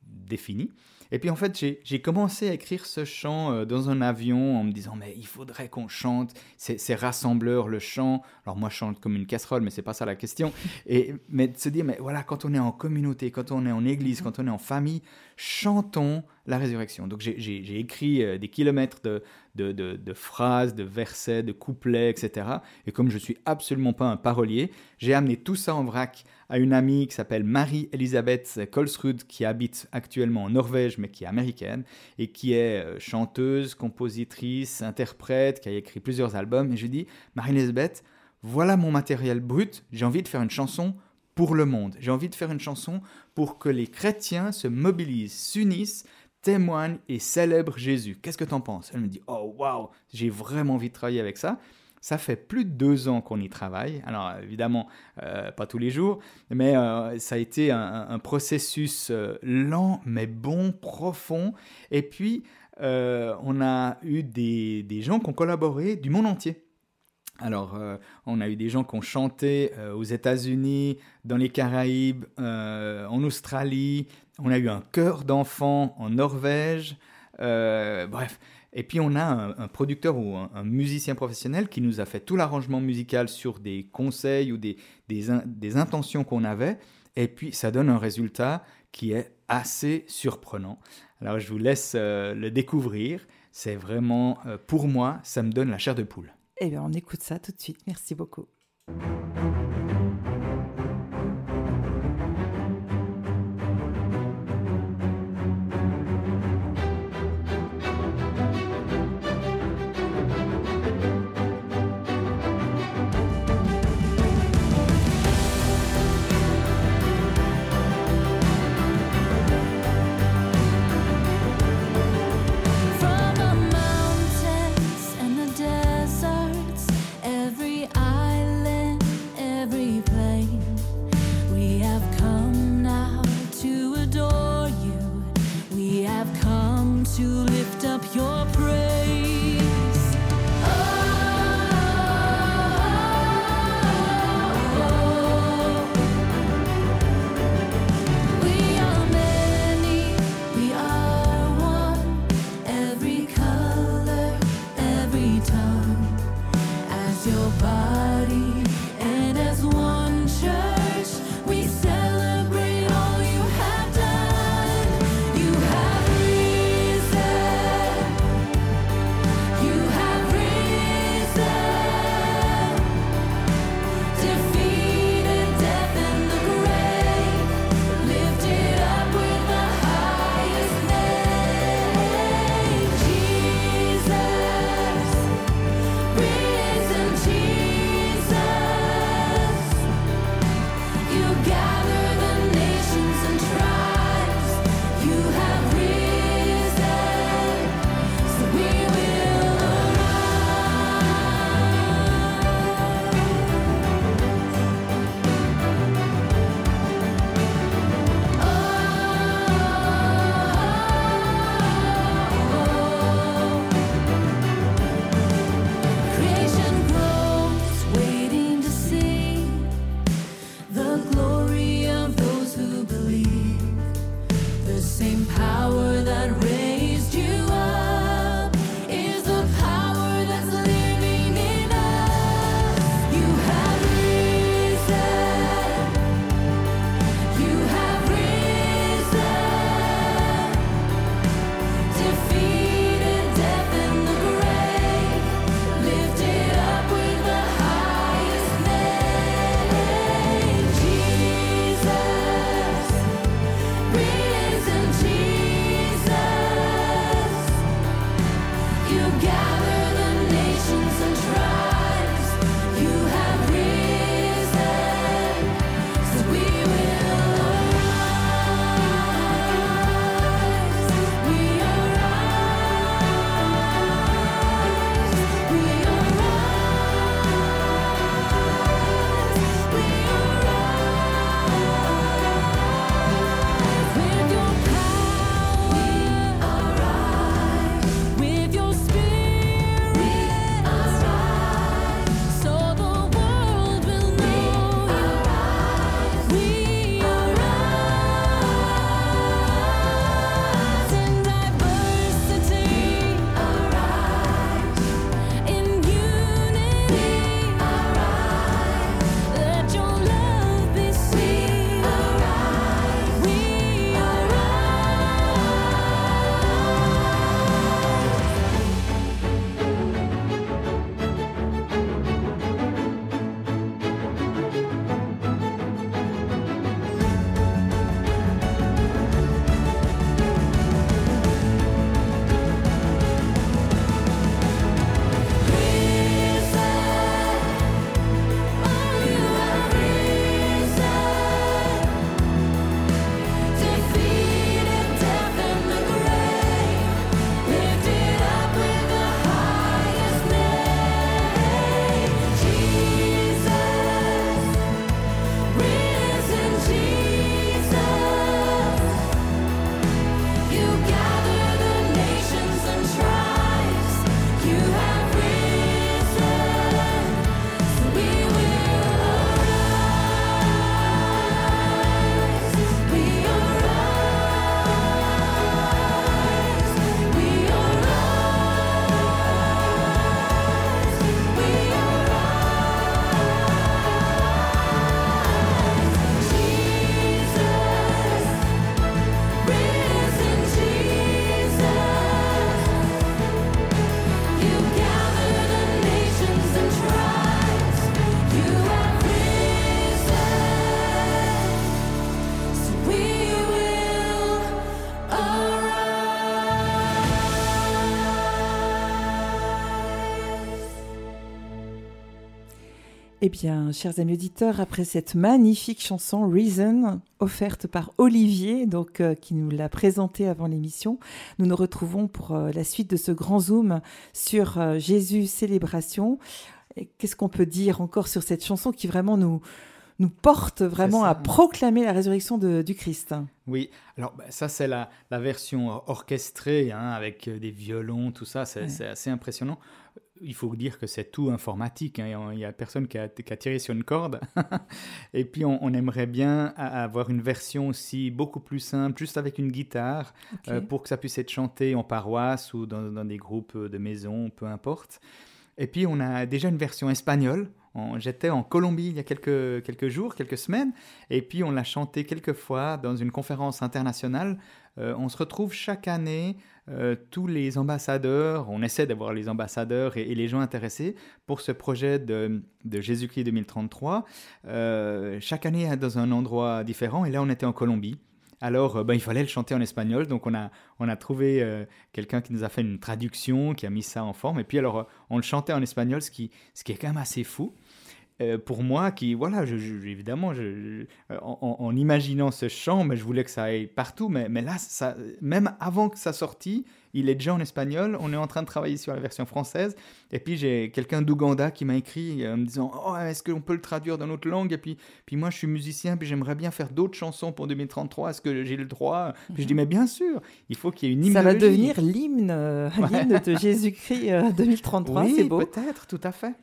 défini. Et puis en fait, j'ai commencé à écrire ce chant euh, dans un avion en me disant mais il faudrait qu'on chante, c'est rassembleur le chant. Alors moi je chante comme une casserole, mais c'est pas ça la question. Et mais de se dire mais voilà quand on est en communauté, quand on est en église, quand on est en famille, chantons la résurrection. Donc j'ai écrit euh, des kilomètres de, phrases, de versets, de couplets, etc. Et comme je suis absolument pas un parolier, j'ai amené tout ça en vrac à une amie qui s'appelle Marie-Elisabeth Kolsrud, qui habite actuellement en Norvège, mais qui est américaine, et qui est euh, chanteuse, compositrice, interprète, qui a écrit plusieurs albums. Et je lui dis, Marie-Elisabeth, voilà mon matériel brut, j'ai envie de faire une chanson pour le monde. J'ai envie de faire une chanson pour que les chrétiens se mobilisent, s'unissent, témoignent et célèbrent Jésus. Qu'est-ce que tu en penses? Elle me dit Oh waouh, j'ai vraiment envie de travailler avec ça. Ça fait plus de deux ans qu'on y travaille. Alors évidemment, pas tous les jours, mais ça a été un, processus lent, mais bon, profond. Et puis, on a eu des, gens qui ont collaboré du monde entier. Alors, euh, on a eu des gens qui ont chanté euh, aux États-Unis, dans les Caraïbes, euh, en Australie. On a eu un chœur d'enfants en Norvège. bref. Et puis, on a un, producteur ou un, musicien professionnel qui nous a fait tout l'arrangement musical sur des conseils ou des, des intentions qu'on avait. Et puis, ça donne un résultat qui est assez surprenant. Alors, je vous laisse le découvrir. C'est vraiment, pour moi, ça me donne la chair de poule. Eh bien, on écoute ça tout de suite. Merci beaucoup. Eh bien, chers amis auditeurs, après cette magnifique chanson Reason, offerte par Olivier, donc euh, qui nous l'a présentée avant l'émission, nous nous retrouvons pour euh, la suite de ce grand zoom sur euh, Jésus célébration. Qu'est-ce qu'on peut dire encore sur cette chanson qui vraiment nous nous porte vraiment à proclamer la résurrection de, du Christ? Oui, alors bah, ça c'est la, la, version orchestrée hein, avec des violons, tout ça, c'est assez impressionnant il faut dire que c'est tout informatique. Hein, il n'y a personne qui a, tiré sur une corde. et puis, on, aimerait bien avoir une version aussi beaucoup plus simple, juste avec une guitare, euh, pour que ça puisse être chanté en paroisse ou dans, des groupes de maison, peu importe. Et puis, on a déjà une version espagnole. J'étais en Colombie il y a quelques, quelques jours, quelques semaines, et puis on l'a chanté quelques fois dans une conférence internationale. Euh, on se retrouve chaque année euh, tous les ambassadeurs, on essaie d'avoir les ambassadeurs et, les gens intéressés pour ce projet de, Jésus-Christ 2033, euh, chaque année dans un endroit différent. Et là, on était en Colombie. Alors, ben, il fallait le chanter en espagnol. Donc, on a, on a trouvé quelqu'un qui nous a fait une traduction, qui a mis ça en forme. Et puis, alors, on le chantait en espagnol, ce qui, ce qui est quand même assez fou. Euh, pour moi, qui, voilà, je, évidemment, je, euh, en, imaginant ce chant, mais je voulais que ça aille partout, mais, mais là, ça, même avant que ça sortit, il est déjà en espagnol, on est en train de travailler sur la version française, et puis j'ai quelqu'un d'Ouganda qui m'a écrit en me disant, oh, est-ce qu'on peut le traduire dans notre langue, et puis, puis moi, je suis musicien, puis j'aimerais bien faire d'autres chansons pour 2033, est-ce que j'ai le droit? Puis je dis, mhm. mais bien sûr, il faut qu'il y ait une hymne. Ça va devenir l'hymne, euh, l'hymne de Jésus-Christ 2033, c'est beau. peut-être, tout à fait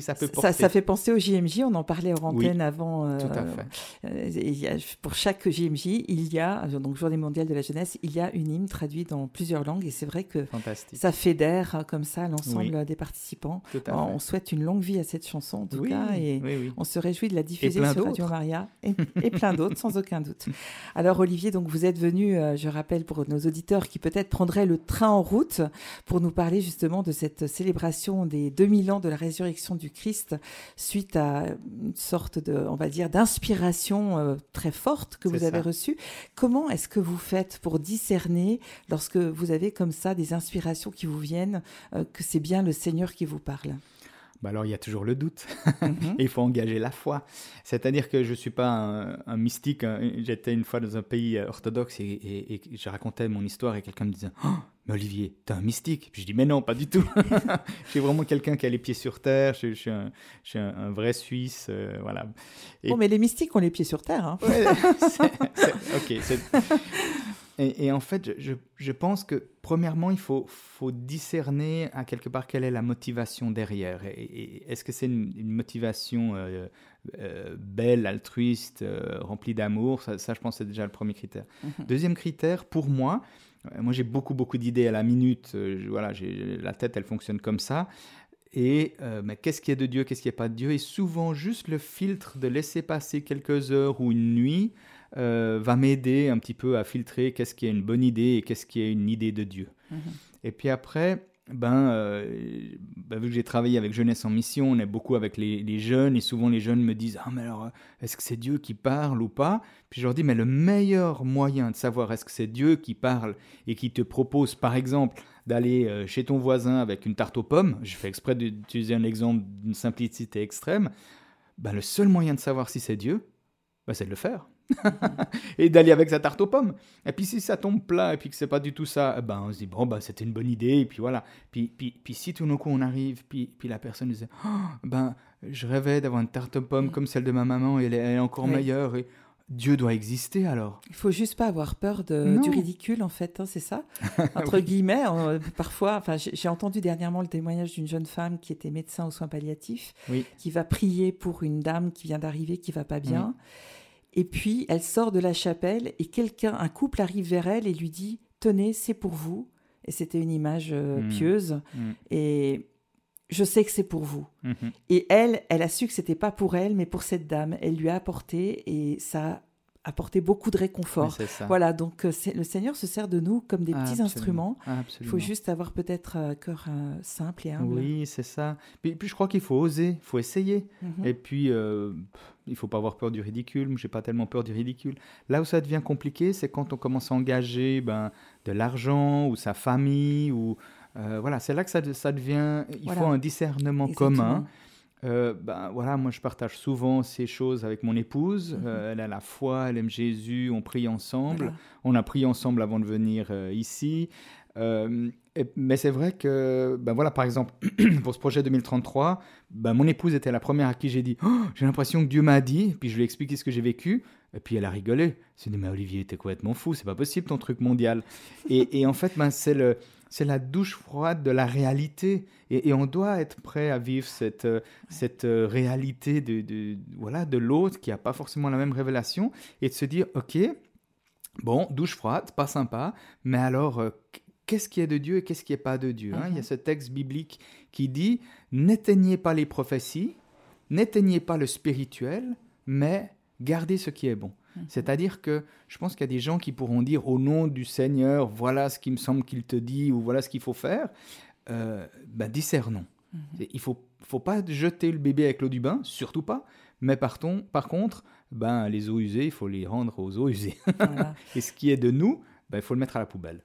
ça peut porter. Ça, fait penser au JMJ, on en parlait en antenne avant. Euh, tout à fait. Euh, pour chaque JMJ, il y a, donc Journée mondiale de la jeunesse, il y a une hymne traduite dans plusieurs langues et c'est vrai que ça fédère euh, comme ça l'ensemble des participants. On souhaite une longue vie à cette chanson en tout cas et on se réjouit de la diffuser sur Radio Maria et, plein d'autres sans aucun doute. Alors Olivier, donc vous êtes venu, je rappelle pour nos auditeurs qui peut-être prendraient le train en route pour nous parler justement de cette célébration des 2000 ans de la résurrection du Christ suite à une sorte de, on va dire, d'inspiration euh, très forte que vous avez reçue. Comment est-ce que vous faites pour discerner lorsque vous avez comme ça des inspirations qui vous viennent euh, que c'est bien le Seigneur qui vous parle? Bah alors il y a toujours le doute. Mhm. il faut engager la foi. C'est-à-dire que je ne suis pas un, mystique. Hein. J'étais une fois dans un pays euh, orthodoxe et, et, je racontais mon histoire et quelqu'un me disait oh, mais Olivier, t'es un mystique. je dis, mais non, pas du tout. je suis vraiment quelqu'un qui a les pieds sur terre. Je, suis, un, vrai Suisse. Euh, voilà. Bon, mais les mystiques ont les pieds sur terre. Hein. ok. Et, en fait, je, pense que premièrement, il faut, faut, discerner à quelque part quelle est la motivation derrière. Et, est-ce que c'est une, motivation euh, euh, belle, altruiste, remplie d'amour? Ça, je pense, c'est déjà le premier critère. Mhm. Deuxième critère, pour moi, moi, j'ai beaucoup, beaucoup d'idées à la minute. Euh, voilà, la tête, elle fonctionne comme ça. Et euh, mais qu'est-ce qui est de Dieu, qu'est-ce qui n'est pas de Dieu? Et souvent, juste le filtre de laisser passer quelques heures ou une nuit euh, va m'aider un petit peu à filtrer qu'est-ce qui est une bonne idée et qu'est-ce qui est une idée de Dieu. Mhm. Et puis après, ben, euh, ben, vu que j'ai travaillé avec Jeunesse en Mission, on est beaucoup avec les, jeunes et souvent les jeunes me disent Ah, mais alors, est-ce que c'est Dieu qui parle ou pas? Puis je leur dis Mais le meilleur moyen de savoir est-ce que c'est Dieu qui parle et qui te propose, par exemple, d'aller euh, chez ton voisin avec une tarte aux pommes, je fais exprès d'utiliser un exemple d'une simplicité extrême, ben, le seul moyen de savoir si c'est Dieu, ben, c'est de le faire. et d'aller avec sa tarte aux pommes. Et puis si ça tombe plat et puis que c'est pas du tout ça, eh ben on se dit bon bah c'était une bonne idée et puis voilà. Puis, puis, puis si tout d'un coup on arrive puis, puis la personne disait oh, ben je rêvais d'avoir une tarte aux pommes comme celle de ma maman et elle est, encore meilleure et Dieu doit exister alors. Il faut juste pas avoir peur de, du ridicule en fait, hein, c'est ça? Entre guillemets, parfois, enfin j'ai entendu dernièrement le témoignage d'une jeune femme qui était médecin aux soins palliatifs, qui va prier pour une dame qui vient d'arriver qui va pas bien. Et puis, elle sort de la chapelle et quelqu'un, un couple arrive vers elle et lui dit Tenez, c'est pour vous. Et c'était une image euh, mmh. pieuse. Mmh. Et je sais que c'est pour vous. Mmh. Et elle, elle a su que c'était pas pour elle, mais pour cette dame. Elle lui a apporté et ça apporter beaucoup de réconfort. Voilà, donc euh, le Seigneur se sert de nous comme des petits instruments. Il faut juste avoir peut-être un cœur euh, simple et humble. Oui, c'est ça. Puis, puis, je crois qu'il faut oser, il faut essayer. Mhm. Et puis, euh, il faut pas avoir peur du ridicule. Moi, j'ai pas tellement peur du ridicule. Là où ça devient compliqué, c'est quand on commence à engager ben, de l'argent ou sa famille. ou Voilà, c'est là que ça, ça devient... Il faut un discernement commun. euh, ben voilà, moi je partage souvent ces choses avec mon épouse. Mhm. Euh, elle a la foi, elle aime Jésus, on prie ensemble. On a prié ensemble avant de venir euh, mais c'est vrai que, ben voilà, par exemple, pour ce projet 2033, ben mon épouse était la première à qui j'ai dit oh, J'ai l'impression que Dieu m'a dit. Puis je lui ai expliqué ce que j'ai vécu. Et puis elle a rigolé. Elle s'est dit Mais Olivier, t'es complètement fou, c'est pas possible ton truc mondial. et, et en fait, ben, c'est le c'est la douche froide de la réalité. Et, on doit être prêt à vivre cette, euh, cette euh, réalité de, voilà, de l'autre qui n'a pas forcément la même révélation et de se dire, OK, bon, douche froide, pas sympa, mais alors, euh, qu'est-ce qui est de Dieu et qu'est-ce qui n'est pas de Dieu hein? Il y a mhm. ce texte biblique qui dit, n'éteignez pas les prophéties, n'éteignez pas le spirituel, mais gardez ce qui est bon. Mhm. C'est-à-dire que je pense qu'il y a des gens qui pourront dire au nom du Seigneur, voilà ce qui me semble qu'il te dit ou voilà ce qu'il faut faire. Euh, ben, discernons. Mhm. Il ne faut, faut pas jeter le bébé avec l'eau du bain, surtout pas. Mais partons, par contre, ben, les eaux usées, il faut les rendre aux eaux usées. Et ce qui est de nous, ben, il faut le mettre à la poubelle.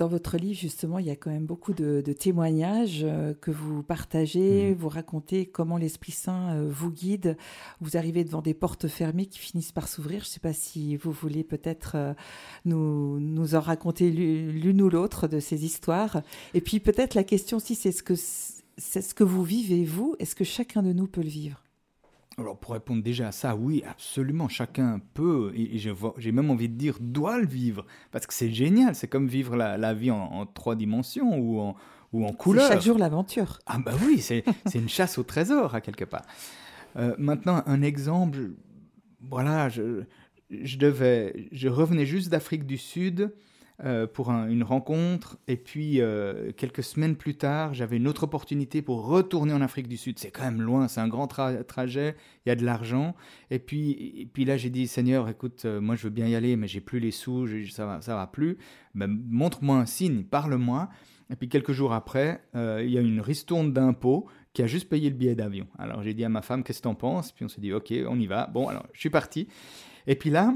Dans votre livre, justement, il y a quand même beaucoup de, témoignages euh, que vous partagez, mhm. vous racontez comment l'Esprit Saint euh, vous guide. Vous arrivez devant des portes fermées qui finissent par s'ouvrir. Je ne sais pas si vous voulez peut-être euh, nous, nous en raconter l'une ou l'autre de ces histoires. Et puis peut-être la question aussi, c'est ce que c'est ce que vous vivez vous. Est-ce que chacun de nous peut le vivre? Alors pour répondre déjà à ça, oui, absolument, chacun peut, et, j'ai même envie de dire doit le vivre, parce que c'est génial, c'est comme vivre la, vie en, trois dimensions ou en, ou en couleur. chaque jour l'aventure. Ah bah oui, c'est une chasse au trésor à quelque part. Euh, maintenant, un exemple, voilà, je, je, devais, je revenais juste d'Afrique du Sud, euh, pour une rencontre. Et puis, euh, quelques semaines plus tard, j'avais une autre opportunité pour retourner en Afrique du Sud. C'est quand même loin, c'est un grand trajet, il y a de l'argent. Et puis, et puis là, j'ai dit, Seigneur, écoute, euh, moi je veux bien y aller, mais j'ai plus les sous, ça va, ça va plus. Ben, montre-moi un signe, parle-moi. Et puis quelques jours après, il y a une ristourne d'impôts qui a juste payé le billet d'avion. Alors j'ai dit à ma femme, qu'est-ce que t'en penses? Puis on s'est dit, ok, on y va. Bon, alors je suis parti. Et puis là,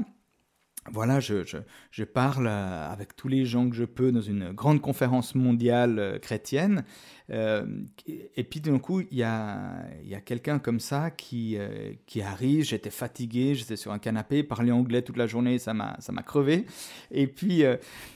voilà, je, je, parle euh, avec tous les gens que je peux dans une grande conférence mondiale euh, chrétienne. Euh, et puis d'un coup, il y a, y a quelqu'un comme ça qui, qui arrive. J'étais fatigué, j'étais sur un canapé, parler anglais toute la journée, ça m'a crevé. Et puis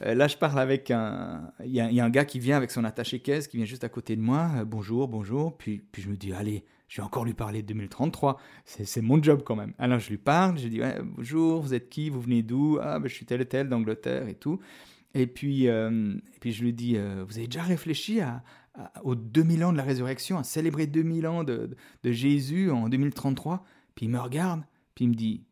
là, je parle avec un. Il y, a un gars qui vient avec son attaché-caisse, qui vient juste à côté de moi. bonjour, bonjour. Puis, puis je me dis, allez, je vais encore lui parler de 2033. C'est mon job quand même. Alors je lui parle, je lui dis bonjour, vous êtes qui, vous venez d'où? Ah ben, je suis tel et tel d'Angleterre et tout. Et puis, euh, et puis je lui dis euh, vous avez déjà réfléchi à, aux 2000 ans de la résurrection, à célébrer 2000 ans de, de, Jésus en 2033 Puis il me regarde, puis il me dit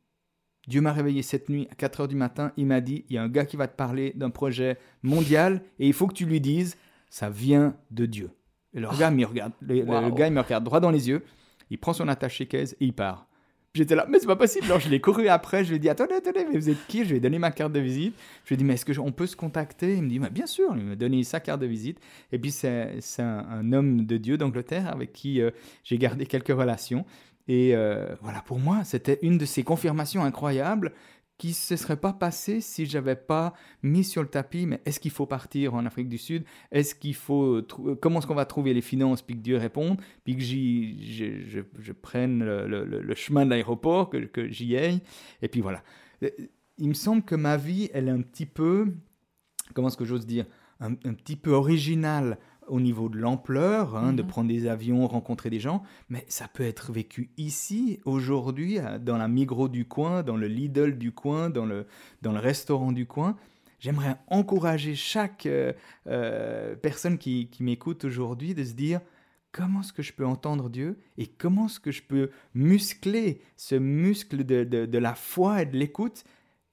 Dieu m'a réveillé cette nuit à 4 heures du matin. Il m'a dit il y a un gars qui va te parler d'un projet mondial et il faut que tu lui dises ça vient de Dieu. Et le gars, il regarde, le, gars, il me regarde droit dans les yeux, il prend son attaché-caisse et il part. J'étais là, mais c'est pas possible. Alors je l'ai couru après, je lui ai dit, attendez, attendez, mais vous êt qui? Je lui ai donné ma carte de visite. Je lui ai dit, mais est-ce qu'on peut se contacter? Il me dit, mais bien sûr. Il m'a donné sa carte de visite. Et puis c'est un, homme de Dieu d'Angleterre avec qui euh, j'ai gardé quelques relations. Et euh, voilà, pour moi, c'était une de ces confirmations incroyables qui ne se serait pas passé si j'avais pas mis sur le tapis, mais est-ce qu'il faut partir en Afrique du Sud? Est-ce qu'il faut comment est-ce qu'on va trouver les finances? Puis que Dieu réponde, puis que j'y, je, je, prenne le, le, chemin de l'aéroport, que, que j'y aille, et puis voilà. Euh, il me semble que ma vie, elle est un petit peu, comment est-ce que j'ose dire, un, un petit peu originale au niveau de l'ampleur, hein, de mhm. prendre des avions, rencontrer des gens, mais ça peut être vécu ici, aujourd'hui, dans la Migros du coin, dans le Lidl du coin, dans le, dans le restaurant du coin. J'aimerais encourager chaque euh, euh, personne qui, qui m'écoute aujourd'hui de se dire comment est-ce que je peux entendre Dieu et comment est-ce que je peux muscler ce muscle de, de, de la foi et de l'écoute?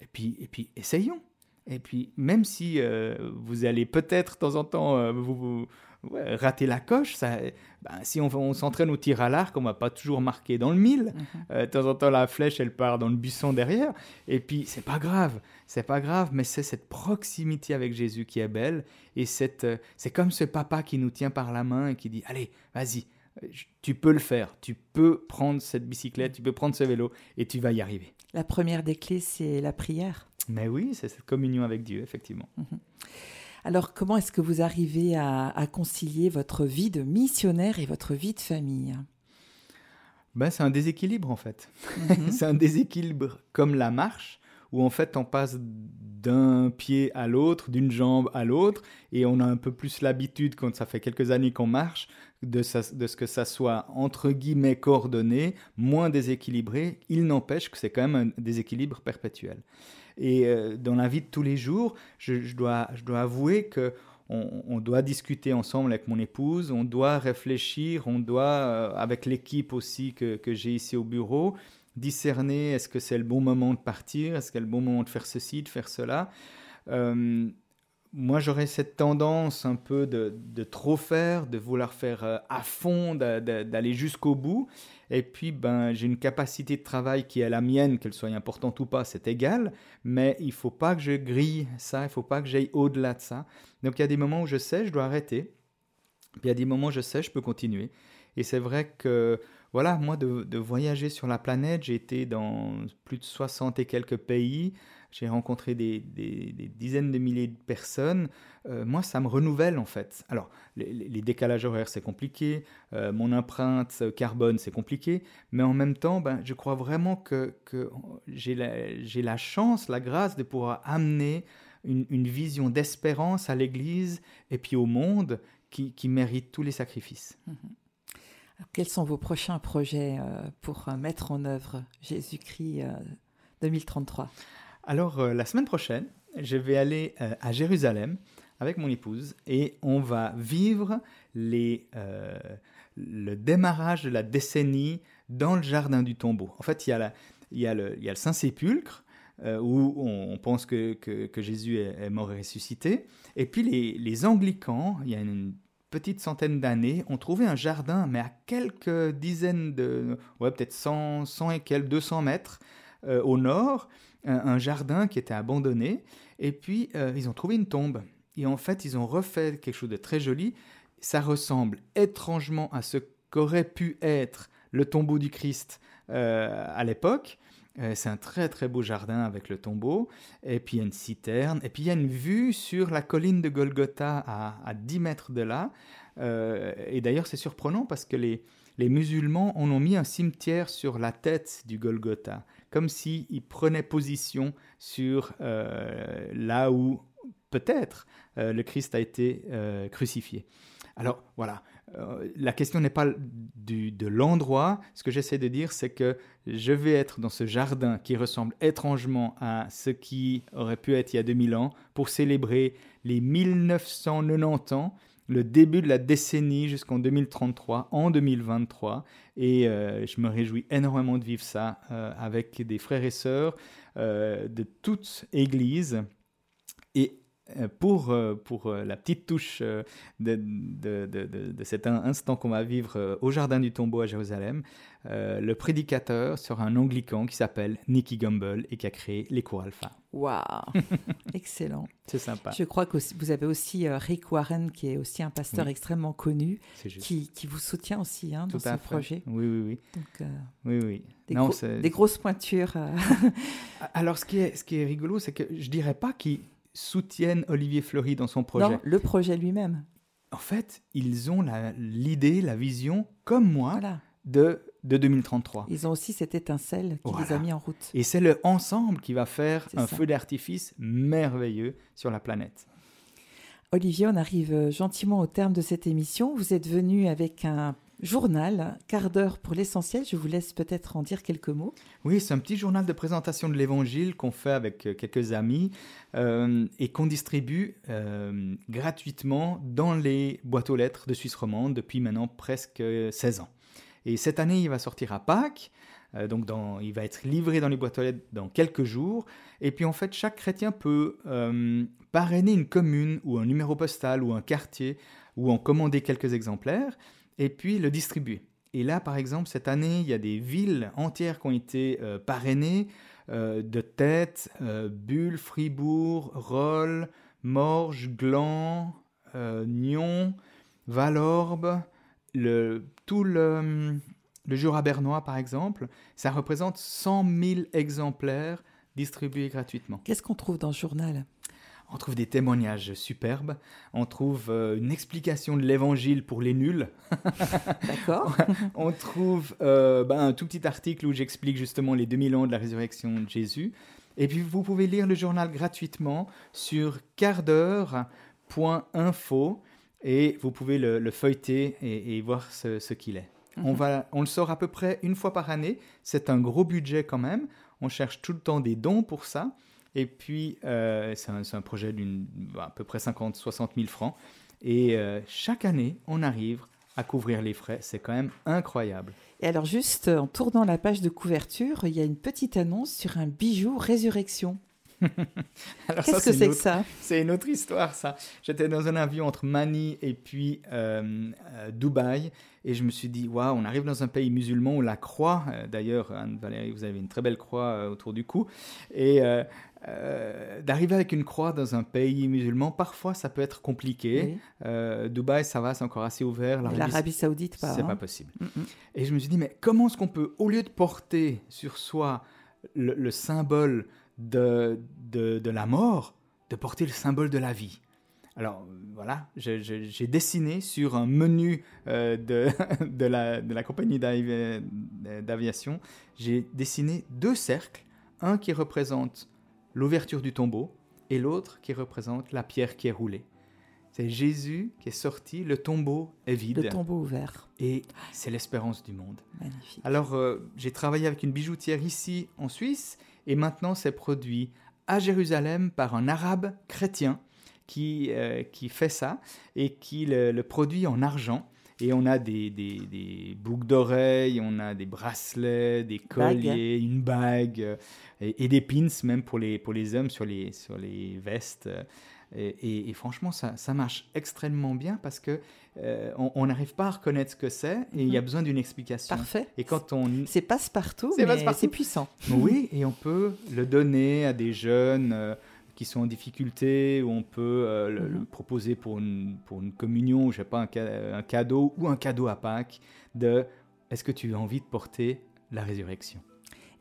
Et puis, et puis essayons. Et puis, même si euh, vous allez peut-être de temps en temps euh, vous, rater la coche, ça, ben, si on, s'entraîne au tir à l'arc, on va pas toujours marquer dans le mille. Mhm. Euh, de temps en temps, la flèche, elle part dans le buisson derrière. Et puis, c'est pas grave, c'est pas grave, mais c'est cette proximité avec Jésus qui est belle. Et c'est comme ce papa qui nous tient par la main et qui dit Allez, vas-y, tu peux le faire, tu peux prendre cette bicyclette, tu peux prendre ce vélo et tu vas y arriver. La première des clés, c'est la prière. Mais oui, c'est cette communion avec Dieu, effectivement. Mhm. Alors, comment est-ce que vous arrivez à, concilier votre vie de missionnaire et votre vie de famille? Ben, C'est un déséquilibre en fait. Mhm. c'est un déséquilibre comme la marche, où en fait on passe d'un pied à l'autre, d'une jambe à l'autre, et on a un peu plus l'habitude, quand ça fait quelques années qu'on marche, de, ce que ça soit entre guillemets coordonné, moins déséquilibré. Il n'empêche que c'est quand même un déséquilibre perpétuel. Et euh, dans la vie de tous les jours, je, dois, je dois avouer que on, doit discuter ensemble avec mon épouse, on doit réfléchir, on doit, euh, avec l'équipe aussi que, que j'ai ici au bureau, discerner est-ce que c'est le bon moment de partir, est-ce que c'est le bon moment de faire ceci, de faire cela. Euh, moi, j'aurais cette tendance un peu de, de, trop faire, de vouloir faire euh, à fond, d'aller jusqu'au bout. Et puis, ben, j'ai une capacité de travail qui est la mienne, qu'elle soit importante ou pas, c'est égal. Mais il faut pas que je grille ça, il faut pas que j'aille au-delà de ça. Donc, il y a des moments où je sais, je dois arrêter. Puis, il y a des moments où je sais, je peux continuer. Et c'est vrai que voilà, moi, de, voyager sur la planète, j'ai été dans plus de 60 et quelques pays, j'ai rencontré des, dizaines de milliers de personnes. Euh, moi, ça me renouvelle en fait. Alors, les, décalages horaires, c'est compliqué, euh, mon empreinte carbone, c'est compliqué, mais en même temps, ben, je crois vraiment que, j'ai la, chance, la grâce de pouvoir amener une, vision d'espérance à l'Église et puis au monde qui, mérite tous les sacrifices. Mmh quels sont vos prochains projets euh, pour mettre en œuvre Jésus-Christ 2033 euh, Alors, la semaine prochaine, je vais aller à Jérusalem avec mon épouse et on va vivre les, le démarrage de la décennie dans le jardin du tombeau. En fait, il y a, le, Saint-Sépulcre. où on, pense que, Jésus est, mort et ressuscité. Et puis les, anglicans, il y a une petite centaine d'années, ont trouvé un jardin, mais à quelques dizaines de, ouais, peut-être 100, 100 et quelques, 200 mètres euh, au nord, un, jardin qui était abandonné. Et puis, euh, ils ont trouvé une tombe. Et en fait, ils ont refait quelque chose de très joli. Ça ressemble étrangement à ce qu'aurait pu être le tombeau du Christ euh, à l'époque. Euh, c'est un très très beau jardin avec le tombeau, et puis il y a une citerne, et puis il y a une vue sur la colline de Golgotha à, à 10 mètres de là. Et d'ailleurs c'est surprenant parce que les, les musulmans en ont mis un cimetière sur la tête du Golgotha, comme s'ils prenaient position sur euh, là où peut-être le Christ a été crucifié. Alors voilà, euh, la question n'est pas de l'endroit. Ce que j'essaie de dire, c'est que je vais être dans ce jardin qui ressemble étrangement à ce qui aurait pu être il y a 2000 ans pour célébrer les 1990 ans, le début de la décennie jusqu'en 2033, en 2023. Et euh, je me réjouis énormément de vivre ça euh, avec des frères et sœurs de toute Église. Et euh, pour, euh, pour euh, la petite touche de, de, de, de cet instant qu'on va vivre au Jardin du Tombeau à Jérusalem, le prédicateur sera un anglican qui s'appelle Nicky Gumbel et qui a créé les cours alpha. Waouh Excellent. C'est sympa. Je crois que vous avez aussi Rick Warren, qui est aussi un pasteur extrêmement connu, qui, qui, vous soutient aussi hein, dans ce projet. Oui, oui, oui. Donc, oui, oui. Des, non, des grosses pointures. Alors, ce qui est, ce qui est rigolo, c'est que je dirais pas qu'il soutiennent Olivier Fleury dans son projet. Non, le projet lui-même. En fait, ils ont l'idée, la, vision, comme moi, de, de 2033. Ils ont aussi cette étincelle qui les a mis en route. Et c'est le ensemble qui va faire un feu d'artifice merveilleux sur la planète. Olivier, on arrive gentiment au terme de cette émission. Vous êtes venu avec un journal, quart d'heure pour l'essentiel. Je vous laisse peut-être en dire quelques mots. Oui, c'est un petit journal de présentation de l'Évangile qu'on fait avec euh, quelques amis euh, et qu'on distribue euh, gratuitement dans les boîtes aux lettres de Suisse romande depuis maintenant presque 16 ans. Et cette année, il va sortir à Pâques. donc il va être livré dans les boîtes aux lettres dans quelques jours. Et puis en fait, chaque chrétien peut parrainer une commune ou un numéro postal ou un quartier ou en commander quelques exemplaires et puis le distribuer. Et là, par exemple, cette année, il y a des villes entières qui ont été euh, parrainées euh, de tête, euh, Bulle, Fribourg, Rolles, Morges, Gland, Nyon, Valorbe, le, tout le, le Jura bernois, par exemple. Ça représente 100 000 exemplaires distribués gratuitement. Qu'est-ce qu'on trouve dans ce journal? On trouve des témoignages superbes, on trouve euh, une explication de l'évangile pour les nuls. D'accord. on trouve euh, ben, un tout petit article où j'explique justement les 2000 ans de la résurrection de Jésus. Et puis vous pouvez lire le journal gratuitement sur quart-d'heure.info et vous pouvez le, feuilleter et, voir ce, qu'il est. on, mhm. va, on le sort à peu près une fois par année. C'est un gros budget quand même. On cherche tout le temps des dons pour ça. Et puis, euh, c'est un, projet d'une à peu près 50-60 000 francs. Et euh, chaque année, on arrive à couvrir les frais. C'est quand même incroyable. Et alors, juste en tournant la page de couverture, il y a une petite annonce sur un bijou résurrection. Qu'est-ce que c'est que ça? C'est une autre histoire, ça. J'étais dans un avion entre Mani et puis euh, Dubaï. Et je me suis dit, waouh, on arrive dans un pays musulman où la croix, d'ailleurs, Valérie, vous avez une très belle croix autour du cou. Et euh, d'arriver avec une croix dans un pays musulman, parfois ça peut être compliqué. Euh, Dubaï, ça va, c'est encore assez ouvert. L'Arabie Saoudite, pas. C'est pas hein. possible. Mm, mm. Et je me suis dit, mais comment est-ce qu'on peut, au lieu de porter sur soi le, symbole de, de, la mort, de porter le symbole de la vie? Alors voilà, j'ai dessiné sur un menu euh, de, de, la, de la compagnie d'aviation, j'ai dessiné deux cercles, un qui représente l'ouverture du tombeau et l'autre qui représente la pierre qui est roulée. C'est Jésus qui est sorti, le tombeau est vide. Le tombeau ouvert. Et c'est l'espérance du monde. Magnifique. Alors, euh, j'ai travaillé avec une bijoutière ici en Suisse et maintenant c'est produit à Jérusalem par un arabe chrétien qui, euh, qui fait ça et qui le produit en argent. Et on a des, des, boucles d'oreilles, on a des bracelets, des colliers, une bague euh, et, des pins même pour les, pour les hommes sur les, sur les vestes. Et, franchement, ça, ça, marche extrêmement bien parce que euh, on n'arrive pas à reconnaître ce que c'est et il y a mhm. besoin d'une explication. Parfait. Et quand on c'est passe-partout, mais c'est puissant. Oui, et on peut le donner à des jeunes. Euh, qui sont en difficulté, où on peut euh, le, mhm. proposer pour une, pour une communion, je sais pas, un, cadeau ou un cadeau à Pâques, de est-ce que tu as envie de porter la résurrection?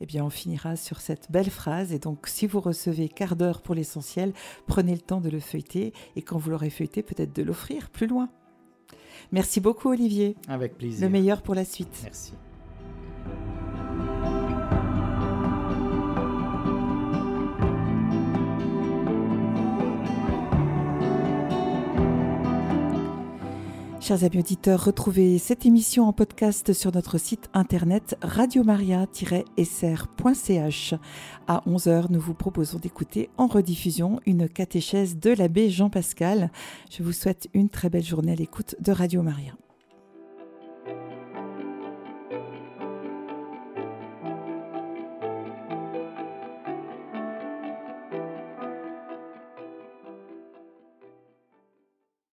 Eh bien, on finira sur cette belle phrase. Et donc, si vous recevez quart d'heure pour l'essentiel, prenez le temps de le feuilleter. Et quand vous l'aurez feuilleté, peut-être de l'offrir plus loin. Merci beaucoup, Olivier. Avec plaisir. Le meilleur pour la suite. Merci. Chers amis auditeurs, retrouvez cette émission en podcast sur notre site internet radiomaria-sr.ch. À 11h, nous vous proposons d'écouter en rediffusion une catéchèse de l'abbé Jean Pascal. Je vous souhaite une très belle journée à l'écoute de Radio Maria.